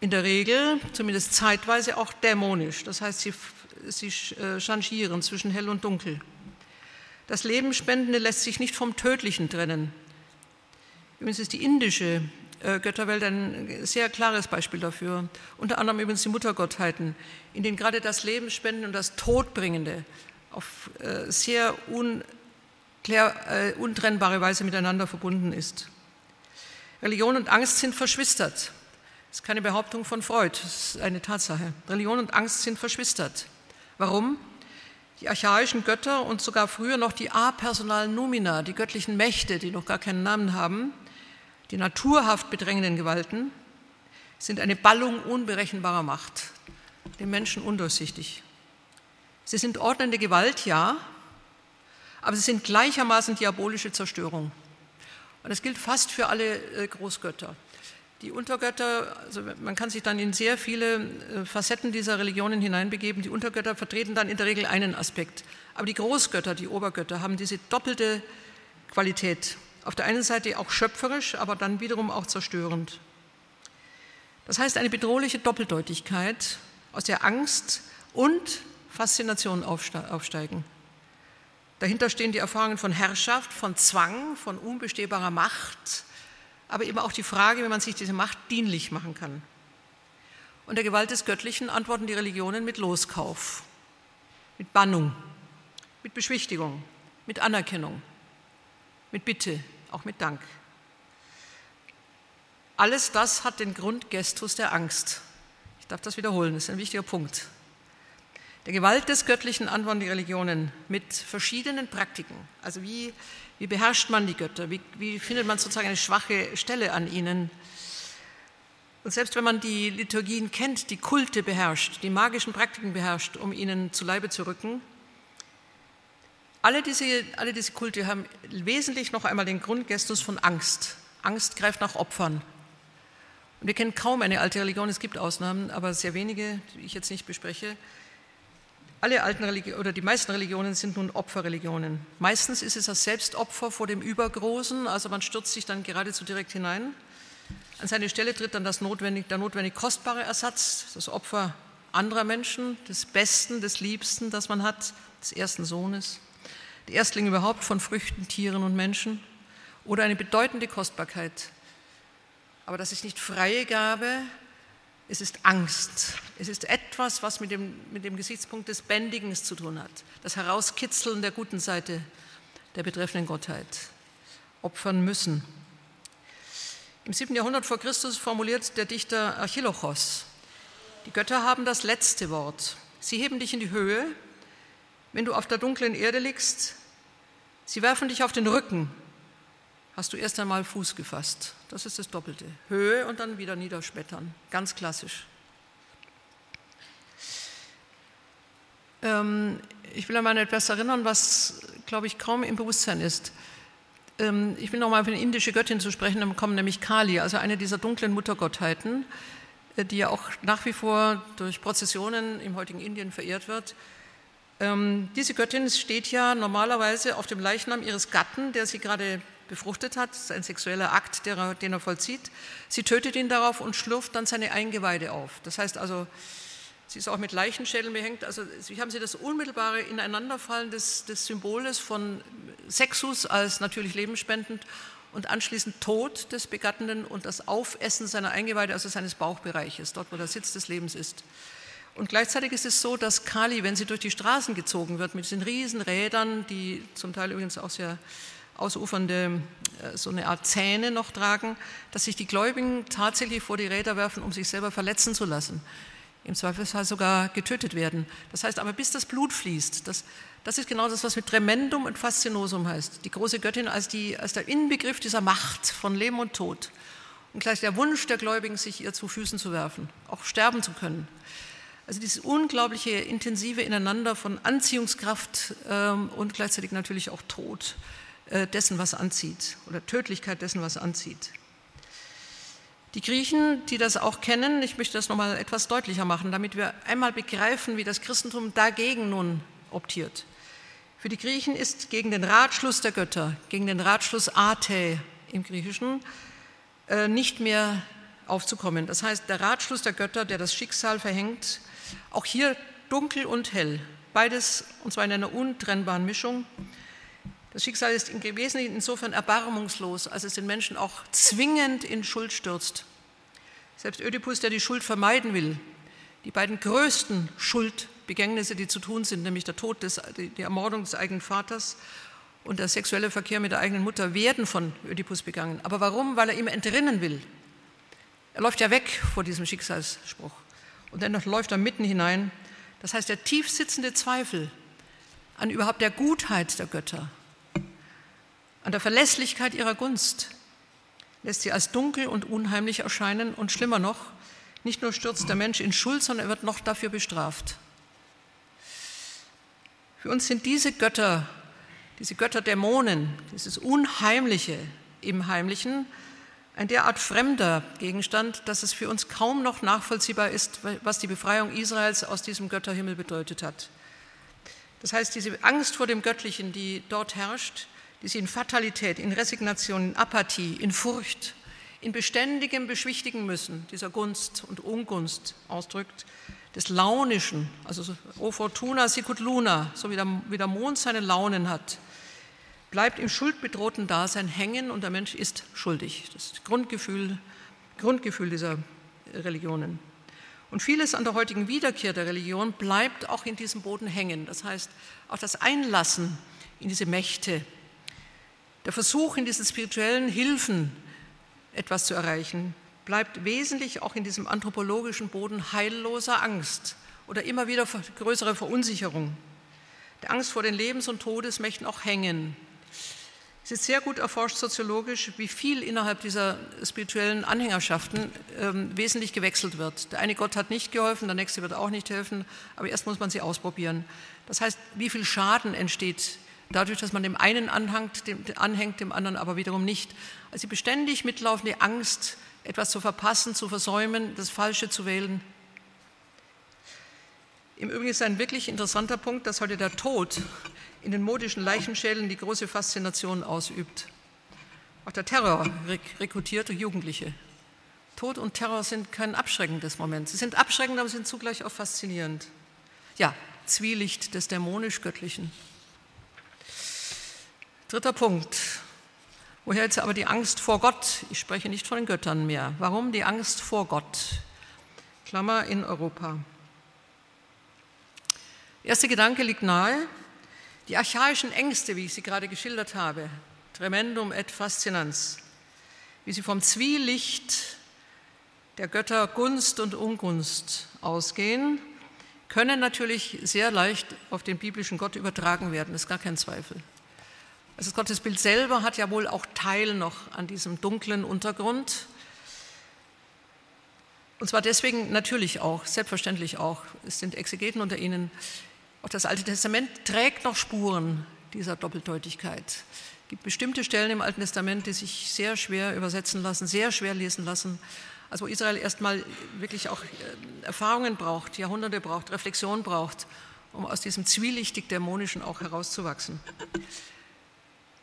in der Regel, zumindest zeitweise, auch dämonisch. Das heißt, sie, sie äh, changieren zwischen hell und dunkel. Das Lebenspendende lässt sich nicht vom Tödlichen trennen. Übrigens ist die indische äh, Götterwelt ein sehr klares Beispiel dafür. Unter anderem übrigens die Muttergottheiten, in denen gerade das Lebensspendende und das Todbringende auf äh, sehr unklär, untrennbare Weise miteinander verbunden ist. Religion und Angst sind verschwistert. Das ist keine Behauptung von Freud, das ist eine Tatsache. Religion und Angst sind verschwistert. Warum? Die archaischen Götter und sogar früher noch die apersonalen Numina, die göttlichen Mächte, die noch gar keinen Namen haben, die naturhaft bedrängenden Gewalten, sind eine Ballung unberechenbarer Macht, dem Menschen undurchsichtig. Sie sind ordnende Gewalt, ja, aber sie sind gleichermaßen diabolische Zerstörung. Und das gilt fast für alle äh, Großgötter. Die Untergötter, also man kann sich dann in sehr viele äh, Facetten dieser Religionen hineinbegeben. Die Untergötter vertreten dann in der Regel einen Aspekt. Aber die Großgötter, die Obergötter, haben diese doppelte Qualität. Auf der einen Seite auch schöpferisch, aber dann wiederum auch zerstörend. Das heißt eine bedrohliche Doppeldeutigkeit, aus der Angst und Faszination aufsteigen. Dahinter stehen die Erfahrungen von Herrschaft, von Zwang, von unbestehbarer Macht, aber eben auch die Frage, wie man sich diese Macht dienlich machen kann. Und der Gewalt des Göttlichen antworten die Religionen mit Loskauf, mit Bannung, mit Beschwichtigung, mit Anerkennung, mit Bitte, auch mit Dank. Alles das hat den Grundgestus der Angst. Ich darf das wiederholen, das ist ein wichtiger Punkt. Der Gewalt des Göttlichen antworten die Religionen mit verschiedenen Praktiken. Also wie, wie beherrscht man die Götter? Wie, wie findet man sozusagen eine schwache Stelle an ihnen? Und selbst wenn man die Liturgien kennt, die Kulte beherrscht, die magischen Praktiken beherrscht, um ihnen zu Leibe zu rücken, alle diese, alle diese Kulte haben wesentlich noch einmal den Grundgestus von Angst. Angst greift nach Opfern. Und wir kennen kaum eine alte Religion, es gibt Ausnahmen, aber sehr wenige, die ich jetzt nicht bespreche, alle alten Religionen oder die meisten Religionen sind nun Opferreligionen. Meistens ist es das Selbstopfer vor dem Übergroßen, also man stürzt sich dann geradezu direkt hinein. An seine Stelle tritt dann das notwendig, der notwendig kostbare Ersatz, das Opfer anderer Menschen, des Besten, des Liebsten, das man hat, des ersten Sohnes, der Erstling überhaupt von Früchten, Tieren und Menschen oder eine bedeutende Kostbarkeit. Aber das ist nicht freie Gabe, es ist Angst. Es ist etwas, was mit dem, mit dem Gesichtspunkt des Bändigens zu tun hat. Das Herauskitzeln der guten Seite der betreffenden Gottheit. Opfern müssen. Im 7. Jahrhundert vor Christus formuliert der Dichter Archilochos, die Götter haben das letzte Wort. Sie heben dich in die Höhe, wenn du auf der dunklen Erde liegst. Sie werfen dich auf den Rücken, hast du erst einmal Fuß gefasst. Das ist das Doppelte. Höhe und dann wieder niederschmettern. Ganz klassisch. Ähm, ich will einmal etwas erinnern, was, glaube ich, kaum im Bewusstsein ist. Ähm, ich will noch mal auf eine indische Göttin zu sprechen, dann kommen nämlich Kali, also eine dieser dunklen Muttergottheiten, äh, die ja auch nach wie vor durch Prozessionen im heutigen Indien verehrt wird. Ähm, diese Göttin steht ja normalerweise auf dem Leichnam ihres Gatten, der sie gerade befruchtet hat, das ist ein sexueller Akt, er, den er vollzieht. Sie tötet ihn darauf und schlürft dann seine Eingeweide auf. Das heißt also, sie ist auch mit Leichenschädeln behängt. Also wie haben Sie das unmittelbare Ineinanderfallen des, des Symboles von Sexus als natürlich lebensspendend und anschließend Tod des Begattenden und das Aufessen seiner Eingeweide, also seines Bauchbereiches, dort wo der Sitz des Lebens ist. Und gleichzeitig ist es so, dass Kali, wenn sie durch die Straßen gezogen wird, mit diesen riesen Rädern, die zum Teil übrigens auch sehr ausufernde, äh, so eine Art Zähne noch tragen, dass sich die Gläubigen tatsächlich vor die Räder werfen, um sich selber verletzen zu lassen. Im Zweifelsfall sogar getötet werden. Das heißt aber, bis das Blut fließt, das, das ist genau das, was mit Tremendum und Faszinosum heißt. Die große Göttin als, die, als der Inbegriff dieser Macht von Leben und Tod. und gleich der Wunsch der Gläubigen, sich ihr zu Füßen zu werfen, auch sterben zu können. Also dieses unglaubliche intensive Ineinander von Anziehungskraft ähm, und gleichzeitig natürlich auch Tod äh, dessen, was anzieht oder Tödlichkeit dessen, was anzieht. Die Griechen, die das auch kennen, ich möchte das nochmal etwas deutlicher machen, damit wir einmal begreifen, wie das Christentum dagegen nun optiert. Für die Griechen ist gegen den Ratschluss der Götter, gegen den Ratschluss Ate im Griechischen, äh, nicht mehr aufzukommen. Das heißt, der Ratschluss der Götter, der das Schicksal verhängt, auch hier dunkel und hell, beides und zwar in einer untrennbaren Mischung. Das Schicksal ist im Wesentlichen insofern erbarmungslos, als es den Menschen auch zwingend in Schuld stürzt. Selbst Ödipus, der die Schuld vermeiden will, die beiden größten Schuldbegängnisse, die zu tun sind, nämlich der Tod, des, die Ermordung des eigenen Vaters und der sexuelle Verkehr mit der eigenen Mutter, werden von Ödipus begangen. Aber warum? Weil er ihm entrinnen will. Er läuft ja weg vor diesem Schicksalsspruch. Und dennoch läuft er mitten hinein. Das heißt, der tief sitzende Zweifel an überhaupt der Gutheit der Götter, an der Verlässlichkeit ihrer Gunst, lässt sie als dunkel und unheimlich erscheinen und schlimmer noch, nicht nur stürzt der Mensch in Schuld, sondern er wird noch dafür bestraft. Für uns sind diese Götter, diese Götterdämonen, dieses Unheimliche im Heimlichen, ein derart fremder Gegenstand, dass es für uns kaum noch nachvollziehbar ist, was die Befreiung Israels aus diesem Götterhimmel bedeutet hat. Das heißt, diese Angst vor dem Göttlichen, die dort herrscht, die sich in Fatalität, in Resignation, in Apathie, in Furcht, in beständigem Beschwichtigen müssen, dieser Gunst und Ungunst ausdrückt, des Launischen, also O Fortuna sicut luna, so wie der, wie der Mond seine Launen hat, bleibt im schuldbedrohten Dasein hängen und der Mensch ist schuldig. Das ist Grundgefühl, Grundgefühl dieser Religionen. Und vieles an der heutigen Wiederkehr der Religion bleibt auch in diesem Boden hängen. Das heißt, auch das Einlassen in diese Mächte, der Versuch, in diesen spirituellen Hilfen etwas zu erreichen, bleibt wesentlich auch in diesem anthropologischen Boden heilloser Angst oder immer wieder größere Verunsicherung. Der Angst vor den Lebens- und Todesmächten auch hängen, es ist sehr gut erforscht soziologisch, wie viel innerhalb dieser spirituellen Anhängerschaften ähm, wesentlich gewechselt wird. Der eine Gott hat nicht geholfen, der nächste wird auch nicht helfen, aber erst muss man sie ausprobieren. Das heißt, wie viel Schaden entsteht dadurch, dass man dem einen anhängt, dem, anhängt, dem anderen aber wiederum nicht. Also die beständig mitlaufende Angst, etwas zu verpassen, zu versäumen, das Falsche zu wählen. Im Übrigen ist ein wirklich interessanter Punkt, dass heute der Tod in den modischen Leichenschädeln die große Faszination ausübt. Auch der Terror rekrutierte Jugendliche. Tod und Terror sind kein abschreckendes Moment. Sie sind abschreckend, aber sind zugleich auch faszinierend. Ja, Zwielicht des dämonisch-göttlichen. Dritter Punkt. Woher jetzt aber die Angst vor Gott? Ich spreche nicht von den Göttern mehr. Warum die Angst vor Gott? Klammer in Europa. Erster Gedanke liegt nahe. Die archaischen Ängste, wie ich sie gerade geschildert habe, tremendum et fascinans, wie sie vom Zwielicht der Götter Gunst und Ungunst ausgehen, können natürlich sehr leicht auf den biblischen Gott übertragen werden, das ist gar kein Zweifel. Also das Gottesbild selber hat ja wohl auch Teil noch an diesem dunklen Untergrund. Und zwar deswegen natürlich auch, selbstverständlich auch, es sind Exegeten unter Ihnen, auch das Alte Testament trägt noch Spuren dieser Doppeldeutigkeit. Es gibt bestimmte Stellen im Alten Testament, die sich sehr schwer übersetzen lassen, sehr schwer lesen lassen. Also wo Israel erstmal wirklich auch äh, Erfahrungen braucht, Jahrhunderte braucht, Reflexion braucht, um aus diesem zwielichtig dämonischen auch herauszuwachsen.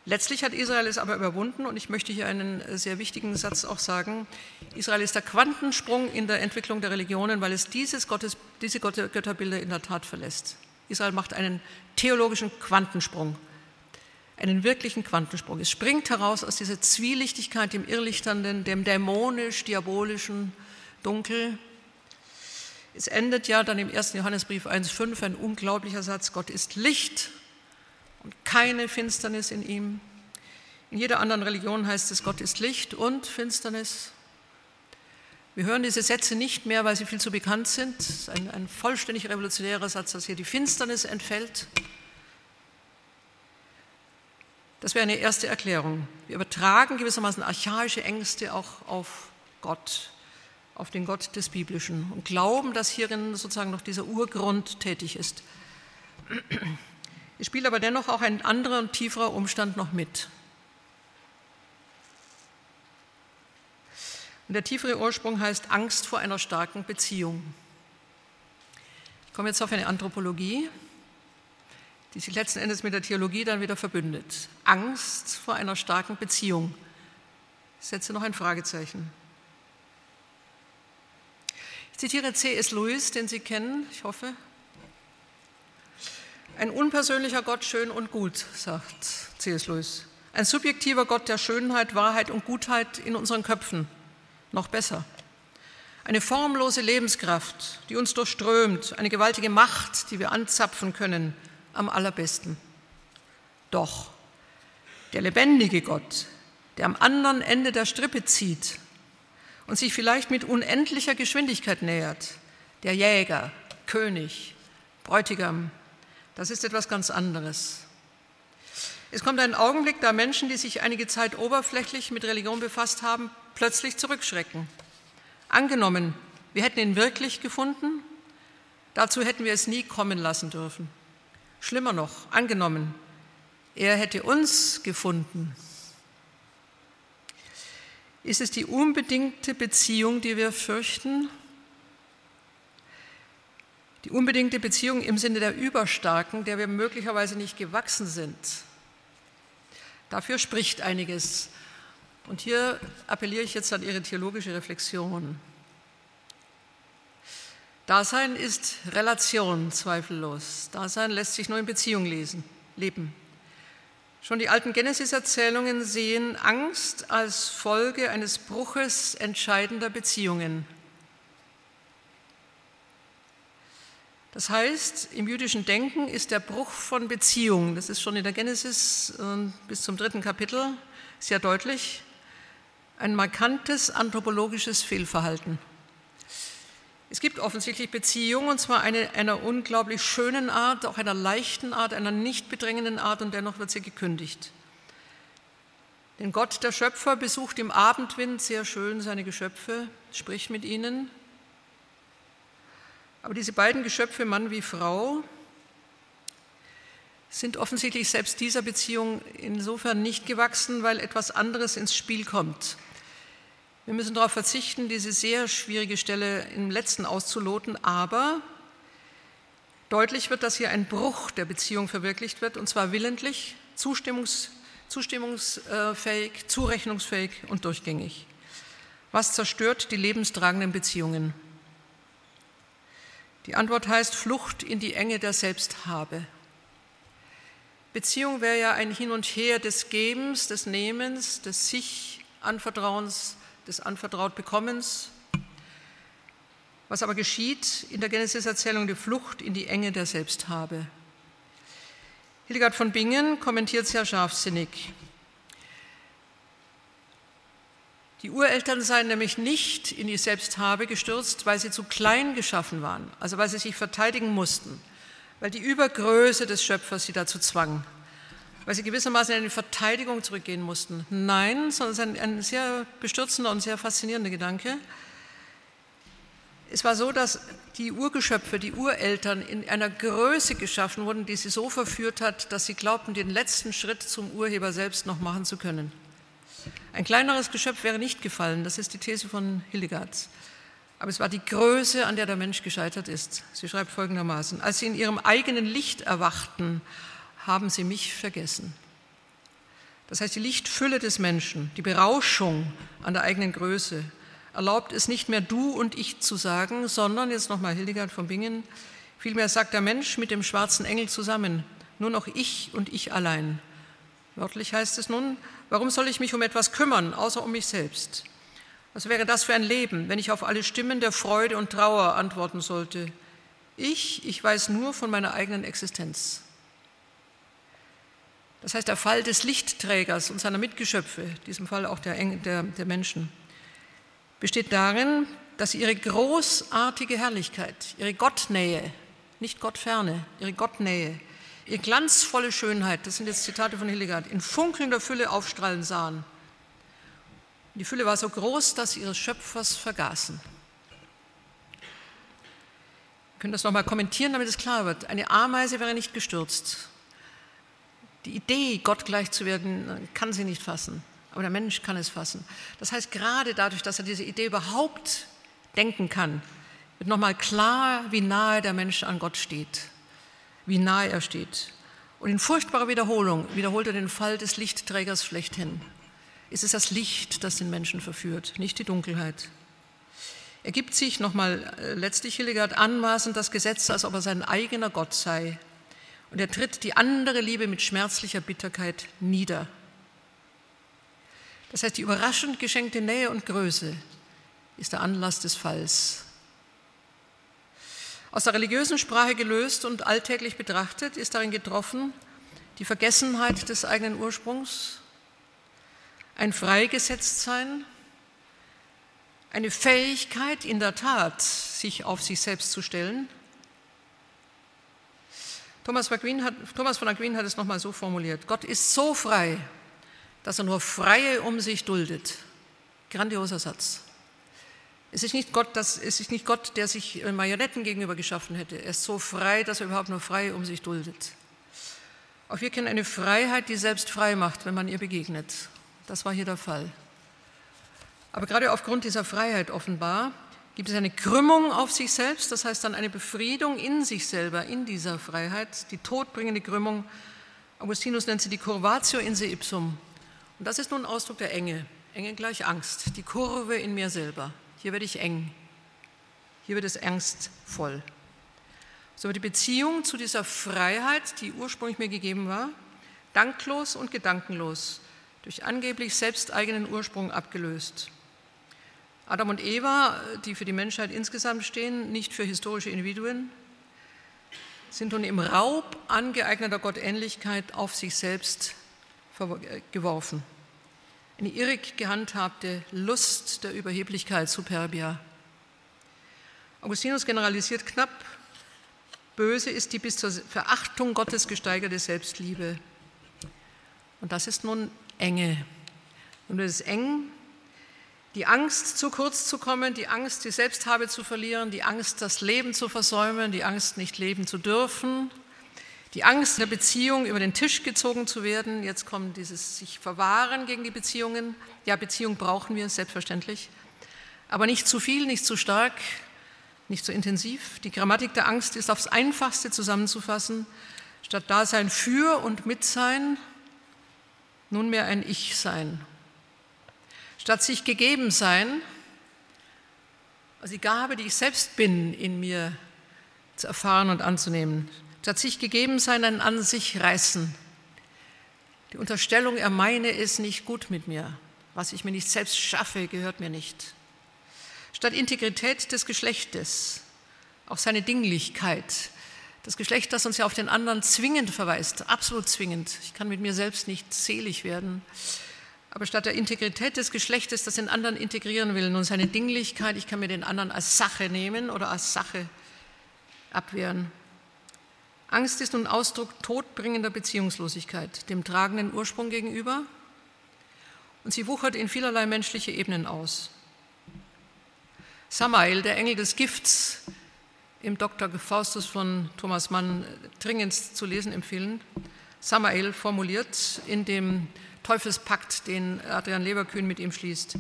Letztlich hat Israel es aber überwunden und ich möchte hier einen äh, sehr wichtigen Satz auch sagen. Israel ist der Quantensprung in der Entwicklung der Religionen, weil es dieses Gottes, diese Götterbilder in der Tat verlässt. Israel macht einen theologischen Quantensprung, einen wirklichen Quantensprung. Es springt heraus aus dieser Zwielichtigkeit, dem Irrlichternden, dem dämonisch-diabolischen Dunkel. Es endet ja dann im 1. Johannesbrief 1,5 ein unglaublicher Satz: Gott ist Licht und keine Finsternis in ihm. In jeder anderen Religion heißt es, Gott ist Licht und Finsternis. Wir hören diese Sätze nicht mehr, weil sie viel zu bekannt sind. Es ist ein, ein vollständig revolutionärer Satz, dass hier die Finsternis entfällt. Das wäre eine erste Erklärung. Wir übertragen gewissermaßen archaische Ängste auch auf Gott, auf den Gott des Biblischen und glauben, dass hierin sozusagen noch dieser Urgrund tätig ist. Es spielt aber dennoch auch ein anderer und tieferer Umstand noch mit. Und der tiefere Ursprung heißt Angst vor einer starken Beziehung. Ich komme jetzt auf eine Anthropologie, die sich letzten Endes mit der Theologie dann wieder verbündet. Angst vor einer starken Beziehung. Ich setze noch ein Fragezeichen. Ich zitiere C.S. Lewis, den Sie kennen, ich hoffe. Ein unpersönlicher Gott, schön und gut, sagt C.S. Lewis. Ein subjektiver Gott der Schönheit, Wahrheit und Gutheit in unseren Köpfen. Noch besser. Eine formlose Lebenskraft, die uns durchströmt, eine gewaltige Macht, die wir anzapfen können, am allerbesten. Doch der lebendige Gott, der am anderen Ende der Strippe zieht und sich vielleicht mit unendlicher Geschwindigkeit nähert, der Jäger, König, Bräutigam, das ist etwas ganz anderes. Es kommt ein Augenblick, da Menschen, die sich einige Zeit oberflächlich mit Religion befasst haben, plötzlich zurückschrecken. Angenommen, wir hätten ihn wirklich gefunden, dazu hätten wir es nie kommen lassen dürfen. Schlimmer noch, angenommen, er hätte uns gefunden. Ist es die unbedingte Beziehung, die wir fürchten? Die unbedingte Beziehung im Sinne der Überstarken, der wir möglicherweise nicht gewachsen sind. Dafür spricht einiges. Und hier appelliere ich jetzt an Ihre theologische Reflexion. Dasein ist Relation, zweifellos. Dasein lässt sich nur in Beziehung lesen, leben. Schon die alten Genesis-Erzählungen sehen Angst als Folge eines Bruches entscheidender Beziehungen. Das heißt, im jüdischen Denken ist der Bruch von Beziehungen, das ist schon in der Genesis äh, bis zum dritten Kapitel sehr deutlich, ein markantes anthropologisches Fehlverhalten. Es gibt offensichtlich Beziehungen, und zwar eine, einer unglaublich schönen Art, auch einer leichten Art, einer nicht bedrängenden Art, und dennoch wird sie gekündigt. Denn Gott, der Schöpfer, besucht im Abendwind sehr schön seine Geschöpfe, spricht mit ihnen, aber diese beiden Geschöpfe, Mann wie Frau, sind offensichtlich selbst dieser Beziehung insofern nicht gewachsen, weil etwas anderes ins Spiel kommt. Wir müssen darauf verzichten, diese sehr schwierige Stelle im letzten auszuloten, aber deutlich wird, dass hier ein Bruch der Beziehung verwirklicht wird, und zwar willentlich, zustimmungs, zustimmungsfähig, zurechnungsfähig und durchgängig. Was zerstört die lebenstragenden Beziehungen? Die Antwort heißt Flucht in die Enge der Selbsthabe. Beziehung wäre ja ein Hin und Her des Gebens, des Nehmens, des sich Anvertrauens, des Anvertrautbekommens. Was aber geschieht in der Genesis-Erzählung, die Flucht in die Enge der Selbsthabe. Hildegard von Bingen kommentiert sehr scharfsinnig. Die Ureltern seien nämlich nicht in die Selbsthabe gestürzt, weil sie zu klein geschaffen waren, also weil sie sich verteidigen mussten, weil die Übergröße des Schöpfers sie dazu zwang, weil sie gewissermaßen in eine Verteidigung zurückgehen mussten. Nein, sondern es ist ein, ein sehr bestürzender und sehr faszinierender Gedanke. Es war so, dass die Urgeschöpfe, die Ureltern in einer Größe geschaffen wurden, die sie so verführt hat, dass sie glaubten, den letzten Schritt zum Urheber selbst noch machen zu können. Ein kleineres Geschöpf wäre nicht gefallen, das ist die These von Hildegard. Aber es war die Größe, an der der Mensch gescheitert ist. Sie schreibt folgendermaßen, als sie in ihrem eigenen Licht erwachten, haben sie mich vergessen. Das heißt, die Lichtfülle des Menschen, die Berauschung an der eigenen Größe, erlaubt es nicht mehr du und ich zu sagen, sondern, jetzt nochmal Hildegard von Bingen, vielmehr sagt der Mensch mit dem schwarzen Engel zusammen, nur noch ich und ich allein. Wörtlich heißt es nun, warum soll ich mich um etwas kümmern, außer um mich selbst? Was wäre das für ein Leben, wenn ich auf alle Stimmen der Freude und Trauer antworten sollte? Ich, ich weiß nur von meiner eigenen Existenz. Das heißt, der Fall des Lichtträgers und seiner Mitgeschöpfe, in diesem Fall auch der, der, der Menschen, besteht darin, dass sie ihre großartige Herrlichkeit, ihre Gottnähe, nicht Gottferne, ihre Gottnähe, ihr glanzvolle Schönheit, das sind jetzt Zitate von Hildegard, in funkelnder Fülle aufstrahlen sahen. Die Fülle war so groß, dass sie ihres Schöpfers vergaßen. Wir können das nochmal kommentieren, damit es klar wird. Eine Ameise wäre nicht gestürzt. Die Idee, Gott gleich zu werden, kann sie nicht fassen. Aber der Mensch kann es fassen. Das heißt, gerade dadurch, dass er diese Idee überhaupt denken kann, wird nochmal klar, wie nahe der Mensch an Gott steht, wie nahe er steht. Und in furchtbarer Wiederholung wiederholt er den Fall des Lichtträgers schlechthin. Es ist das Licht, das den Menschen verführt, nicht die Dunkelheit. Er gibt sich nochmal äh, letztlich Hildegard anmaßend das Gesetz, als ob er sein eigener Gott sei. Und er tritt die andere Liebe mit schmerzlicher Bitterkeit nieder. Das heißt, die überraschend geschenkte Nähe und Größe ist der Anlass des Falls. Aus der religiösen Sprache gelöst und alltäglich betrachtet ist darin getroffen die Vergessenheit des eigenen Ursprungs, ein Freigesetztsein, eine Fähigkeit in der Tat, sich auf sich selbst zu stellen. Thomas, hat, Thomas von Aquin hat es nochmal so formuliert, Gott ist so frei, dass er nur Freie um sich duldet. Grandioser Satz. Es ist, nicht Gott, das, es ist nicht Gott, der sich Marionetten gegenüber geschaffen hätte. Er ist so frei, dass er überhaupt nur Freie um sich duldet. Auch wir kennen eine Freiheit, die selbst frei macht, wenn man ihr begegnet. Das war hier der Fall. Aber gerade aufgrund dieser Freiheit offenbar gibt es eine Krümmung auf sich selbst, das heißt dann eine Befriedung in sich selber, in dieser Freiheit, die todbringende Krümmung. Augustinus nennt sie die Curvatio in se ipsum, und das ist nun Ausdruck der Enge. Enge gleich Angst, die Kurve in mir selber. Hier werde ich eng. Hier wird es angstvoll. So wird die Beziehung zu dieser Freiheit, die ursprünglich mir gegeben war, danklos und gedankenlos, durch angeblich selbsteigenen Ursprung abgelöst. Adam und Eva, die für die Menschheit insgesamt stehen, nicht für historische Individuen, sind nun im Raub angeeigneter Gottähnlichkeit auf sich selbst geworfen. Eine irrig gehandhabte Lust der Überheblichkeit, Superbia. Augustinus generalisiert knapp, böse ist die bis zur Verachtung Gottes gesteigerte Selbstliebe. Und das ist nun Enge. Und es ist eng, die Angst, zu kurz zu kommen, die Angst, die Selbsthabe zu verlieren, die Angst, das Leben zu versäumen, die Angst, nicht leben zu dürfen, die Angst der Beziehung über den Tisch gezogen zu werden. Jetzt kommt dieses sich verwahren gegen die Beziehungen. Ja, Beziehung brauchen wir, selbstverständlich. Aber nicht zu viel, nicht zu stark, nicht zu intensiv. Die Grammatik der Angst ist aufs Einfachste zusammenzufassen. Statt Dasein für und mit sein, nunmehr ein Ich-Sein. Statt sich gegeben sein, also die Gabe, die ich selbst bin, in mir zu erfahren und anzunehmen, Statt sich gegeben sein, ein an sich reißen. Die Unterstellung, er meine es nicht gut mit mir. Was ich mir nicht selbst schaffe, gehört mir nicht. Statt Integrität des Geschlechtes, auch seine Dinglichkeit, das Geschlecht, das uns ja auf den anderen zwingend verweist, absolut zwingend. Ich kann mit mir selbst nicht selig werden. Aber statt der Integrität des Geschlechtes, das den anderen integrieren will, nun seine Dinglichkeit, ich kann mir den anderen als Sache nehmen oder als Sache abwehren. Angst ist nun Ausdruck todbringender Beziehungslosigkeit, dem tragenden Ursprung gegenüber, und sie wuchert in vielerlei menschliche Ebenen aus. Samael, der Engel des Gifts, im Dr. Faustus von Thomas Mann dringend zu lesen empfehlen. Samael formuliert in dem Teufelspakt, den Adrian Leverkühn mit ihm schließt.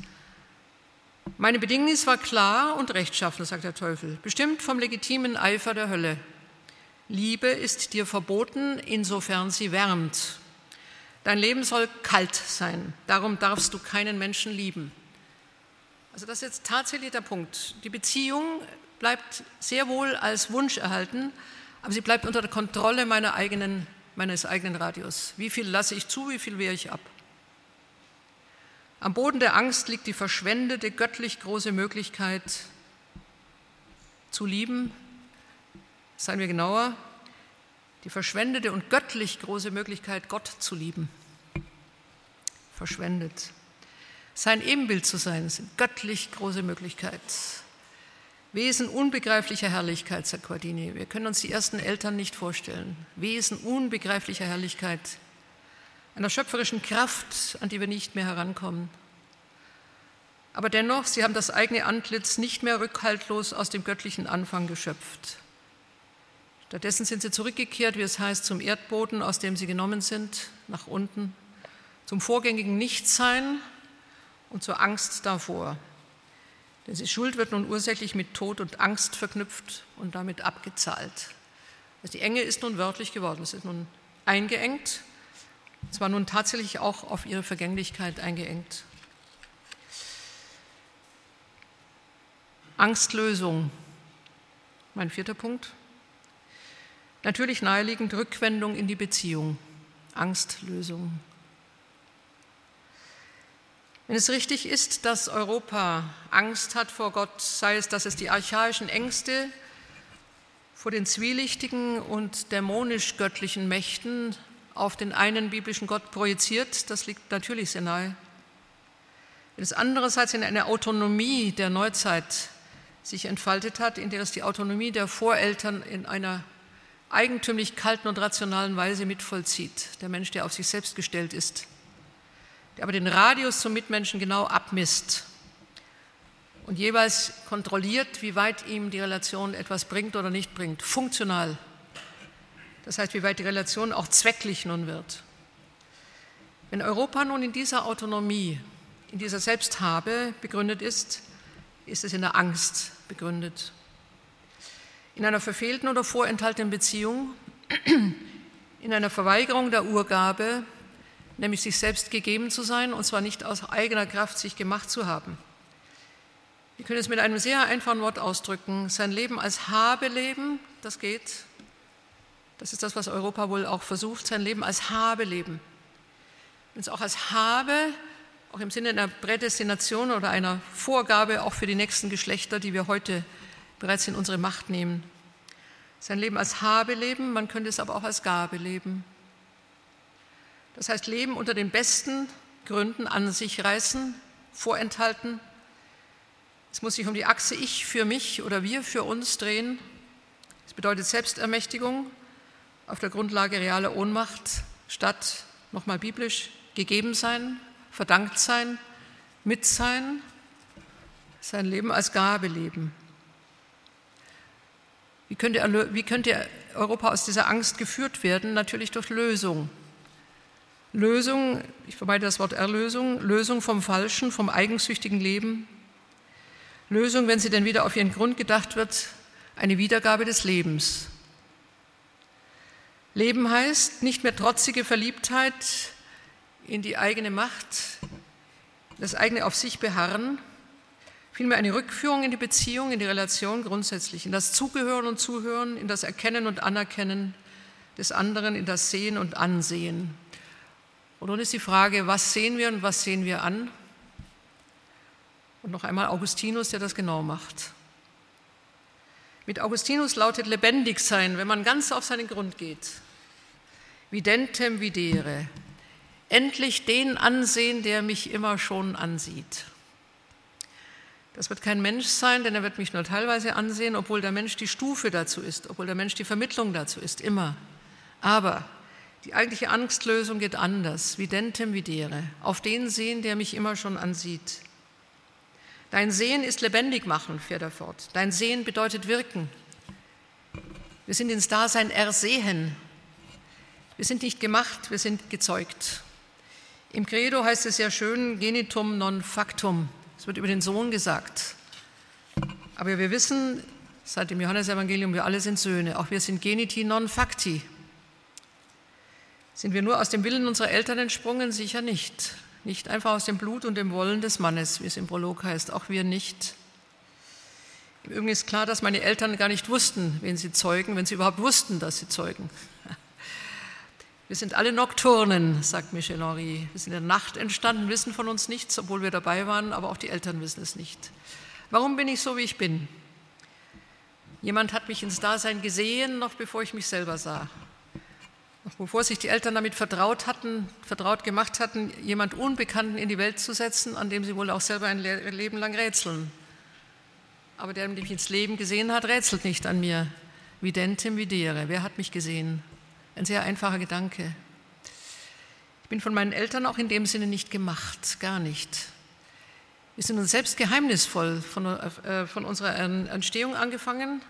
Meine Bedingnis war klar und rechtschaffen, sagt der Teufel, bestimmt vom legitimen Eifer der Hölle. Liebe ist dir verboten, insofern sie wärmt. Dein Leben soll kalt sein, darum darfst du keinen Menschen lieben. Also das ist jetzt tatsächlich der Punkt. Die Beziehung bleibt sehr wohl als Wunsch erhalten, aber sie bleibt unter der Kontrolle meiner eigenen, meines eigenen Radius. Wie viel lasse ich zu, wie viel wehre ich ab? Am Boden der Angst liegt die verschwendete, göttlich große Möglichkeit zu lieben, Seien wir genauer, die verschwendete und göttlich große Möglichkeit, Gott zu lieben. Verschwendet. Sein Ebenbild zu sein, ist eine göttlich große Möglichkeit. Wesen unbegreiflicher Herrlichkeit, sagt Guardini. Wir können uns die ersten Eltern nicht vorstellen. Wesen unbegreiflicher Herrlichkeit, einer schöpferischen Kraft, an die wir nicht mehr herankommen. Aber dennoch, sie haben das eigene Antlitz nicht mehr rückhaltlos aus dem göttlichen Anfang geschöpft. Stattdessen sind sie zurückgekehrt, wie es heißt, zum Erdboden, aus dem sie genommen sind, nach unten, zum vorgängigen Nichtsein und zur Angst davor. Denn die Schuld wird nun ursächlich mit Tod und Angst verknüpft und damit abgezahlt. Also die Enge ist nun wörtlich geworden, es ist nun eingeengt, es war nun tatsächlich auch auf ihre Vergänglichkeit eingeengt. Angstlösung, mein vierter Punkt. Natürlich naheliegend Rückwendung in die Beziehung, Angstlösung. Wenn es richtig ist, dass Europa Angst hat vor Gott, sei es, dass es die archaischen Ängste vor den zwielichtigen und dämonisch-göttlichen Mächten auf den einen biblischen Gott projiziert, das liegt natürlich sehr nahe. Wenn es andererseits in einer Autonomie der Neuzeit sich entfaltet hat, in der es die Autonomie der Voreltern in einer eigentümlich kalten und rationalen Weise mitvollzieht, der Mensch, der auf sich selbst gestellt ist, der aber den Radius zum Mitmenschen genau abmisst und jeweils kontrolliert, wie weit ihm die Relation etwas bringt oder nicht bringt, funktional. Das heißt, wie weit die Relation auch zwecklich nun wird. Wenn Europa nun in dieser Autonomie, in dieser Selbsthabe begründet ist, ist es in der Angst begründet. In einer verfehlten oder vorenthaltenen Beziehung, in einer Verweigerung der Urgabe, nämlich sich selbst gegeben zu sein, und zwar nicht aus eigener Kraft sich gemacht zu haben. Wir können es mit einem sehr einfachen Wort ausdrücken. Sein Leben als Habe leben, das geht. Das ist das, was Europa wohl auch versucht, sein Leben als Habe leben. Wenn es auch als Habe, auch im Sinne einer Prädestination oder einer Vorgabe auch für die nächsten Geschlechter, die wir heute bereits in unsere Macht nehmen. Sein Leben als Habe leben, man könnte es aber auch als Gabe leben. Das heißt, Leben unter den besten Gründen an sich reißen, vorenthalten. Es muss sich um die Achse Ich für mich oder wir für uns drehen. Es bedeutet Selbstermächtigung auf der Grundlage realer Ohnmacht statt, nochmal biblisch, gegeben sein, verdankt sein, mit sein, sein Leben als Gabe leben. Wie könnte, wie könnte Europa aus dieser Angst geführt werden? Natürlich durch Lösung. Lösung, ich vermeide das Wort Erlösung, Lösung vom falschen, vom eigensüchtigen Leben. Lösung, wenn sie denn wieder auf ihren Grund gedacht wird, eine Wiedergabe des Lebens. Leben heißt nicht mehr trotzige Verliebtheit in die eigene Macht, das eigene auf sich beharren, vielmehr eine Rückführung in die Beziehung, in die Relation grundsätzlich, in das Zugehören und Zuhören, in das Erkennen und Anerkennen des anderen, in das Sehen und Ansehen. Und nun ist die Frage, was sehen wir und was sehen wir an? Und noch einmal Augustinus, der das genau macht. Mit Augustinus lautet lebendig sein, wenn man ganz auf seinen Grund geht. Videntem videre. Endlich den ansehen, der mich immer schon ansieht. Das wird kein Mensch sein, denn er wird mich nur teilweise ansehen, obwohl der Mensch die Stufe dazu ist, obwohl der Mensch die Vermittlung dazu ist, immer. Aber die eigentliche Angstlösung geht anders. Videntem videre. Auf den sehen, der mich immer schon ansieht. Dein Sehen ist lebendig machen, fährt er fort. Dein Sehen bedeutet wirken. Wir sind ins Dasein ersehen. Wir sind nicht gemacht, wir sind gezeugt. Im Credo heißt es sehr schön, genitum non factum. Es wird über den Sohn gesagt. Aber wir wissen, seit dem Johannesevangelium, wir alle sind Söhne. Auch wir sind geniti non facti. Sind wir nur aus dem Willen unserer Eltern entsprungen? Sicher nicht. Nicht einfach aus dem Blut und dem Wollen des Mannes, wie es im Prolog heißt. Auch wir nicht. Im Übrigen ist klar, dass meine Eltern gar nicht wussten, wen sie zeugen, wenn sie überhaupt wussten, dass sie zeugen. Wir sind alle Nokturnen, sagt Michel Henry. Wir sind in der Nacht entstanden, wissen von uns nichts, obwohl wir dabei waren, aber auch die Eltern wissen es nicht. Warum bin ich so, wie ich bin? Jemand hat mich ins Dasein gesehen, noch bevor ich mich selber sah. Bevor sich die Eltern damit vertraut hatten, vertraut gemacht hatten, jemand Unbekannten in die Welt zu setzen, an dem sie wohl auch selber ein Leben lang rätseln. Aber der, der mich ins Leben gesehen hat, rätselt nicht an mir. Videntem videre. Wer hat mich gesehen? Ein sehr einfacher Gedanke. Ich bin von meinen Eltern auch in dem Sinne nicht gemacht, gar nicht. Wir sind uns selbst geheimnisvoll von, äh, von unserer Entstehung angefangen.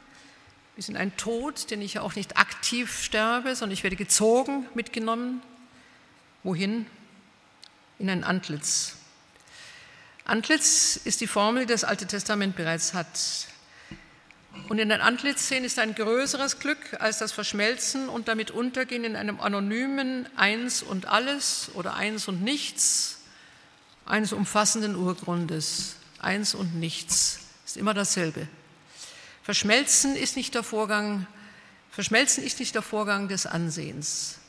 Wir sind ein Tod, den ich ja auch nicht aktiv sterbe, sondern ich werde gezogen, mitgenommen. Wohin? In ein Antlitz. Antlitz ist die Formel, die das Alte Testament bereits hat. Und in ein Antlitz sehen ist ein größeres Glück als das Verschmelzen und damit Untergehen in einem anonymen Eins und Alles oder Eins und Nichts eines umfassenden Urgrundes. Eins und Nichts ist immer dasselbe. Verschmelzen ist nicht der Vorgang, Verschmelzen ist nicht der Vorgang des Ansehens.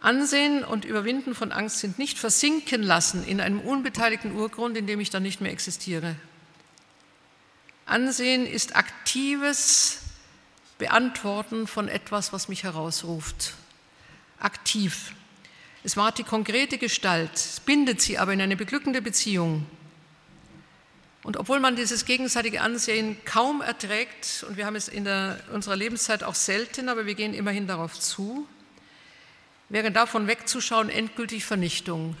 Ansehen und Überwinden von Angst sind nicht versinken lassen in einem unbeteiligten Urgrund, in dem ich dann nicht mehr existiere. Ansehen ist aktives Beantworten von etwas, was mich herausruft. Aktiv. Es wahrt die konkrete Gestalt, es bindet sie aber in eine beglückende Beziehung. Und obwohl man dieses gegenseitige Ansehen kaum erträgt, und wir haben es in der, unserer Lebenszeit auch selten, aber wir gehen immerhin darauf zu, wäre davon wegzuschauen endgültig Vernichtung.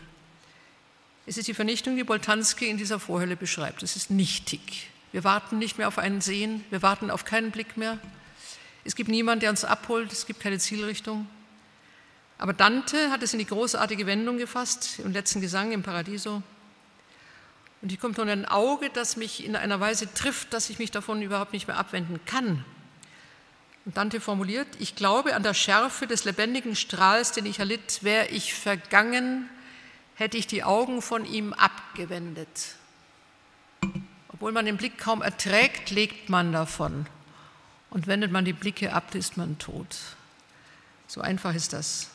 Es ist die Vernichtung, die Boltanski in dieser Vorhölle beschreibt. Es ist nichtig. Wir warten nicht mehr auf einen Sehen, wir warten auf keinen Blick mehr. Es gibt niemanden, der uns abholt, es gibt keine Zielrichtung. Aber Dante hat es in die großartige Wendung gefasst, im letzten Gesang im Paradiso. Und hier kommt nun ein Auge, das mich in einer Weise trifft, dass ich mich davon überhaupt nicht mehr abwenden kann. Und Dante formuliert, ich glaube an der Schärfe des lebendigen Strahls, den ich erlitt, wäre ich vergangen, hätte ich die Augen von ihm abgewendet. Obwohl man den Blick kaum erträgt, legt man davon. Und wendet man die Blicke ab, ist man tot. So einfach ist das.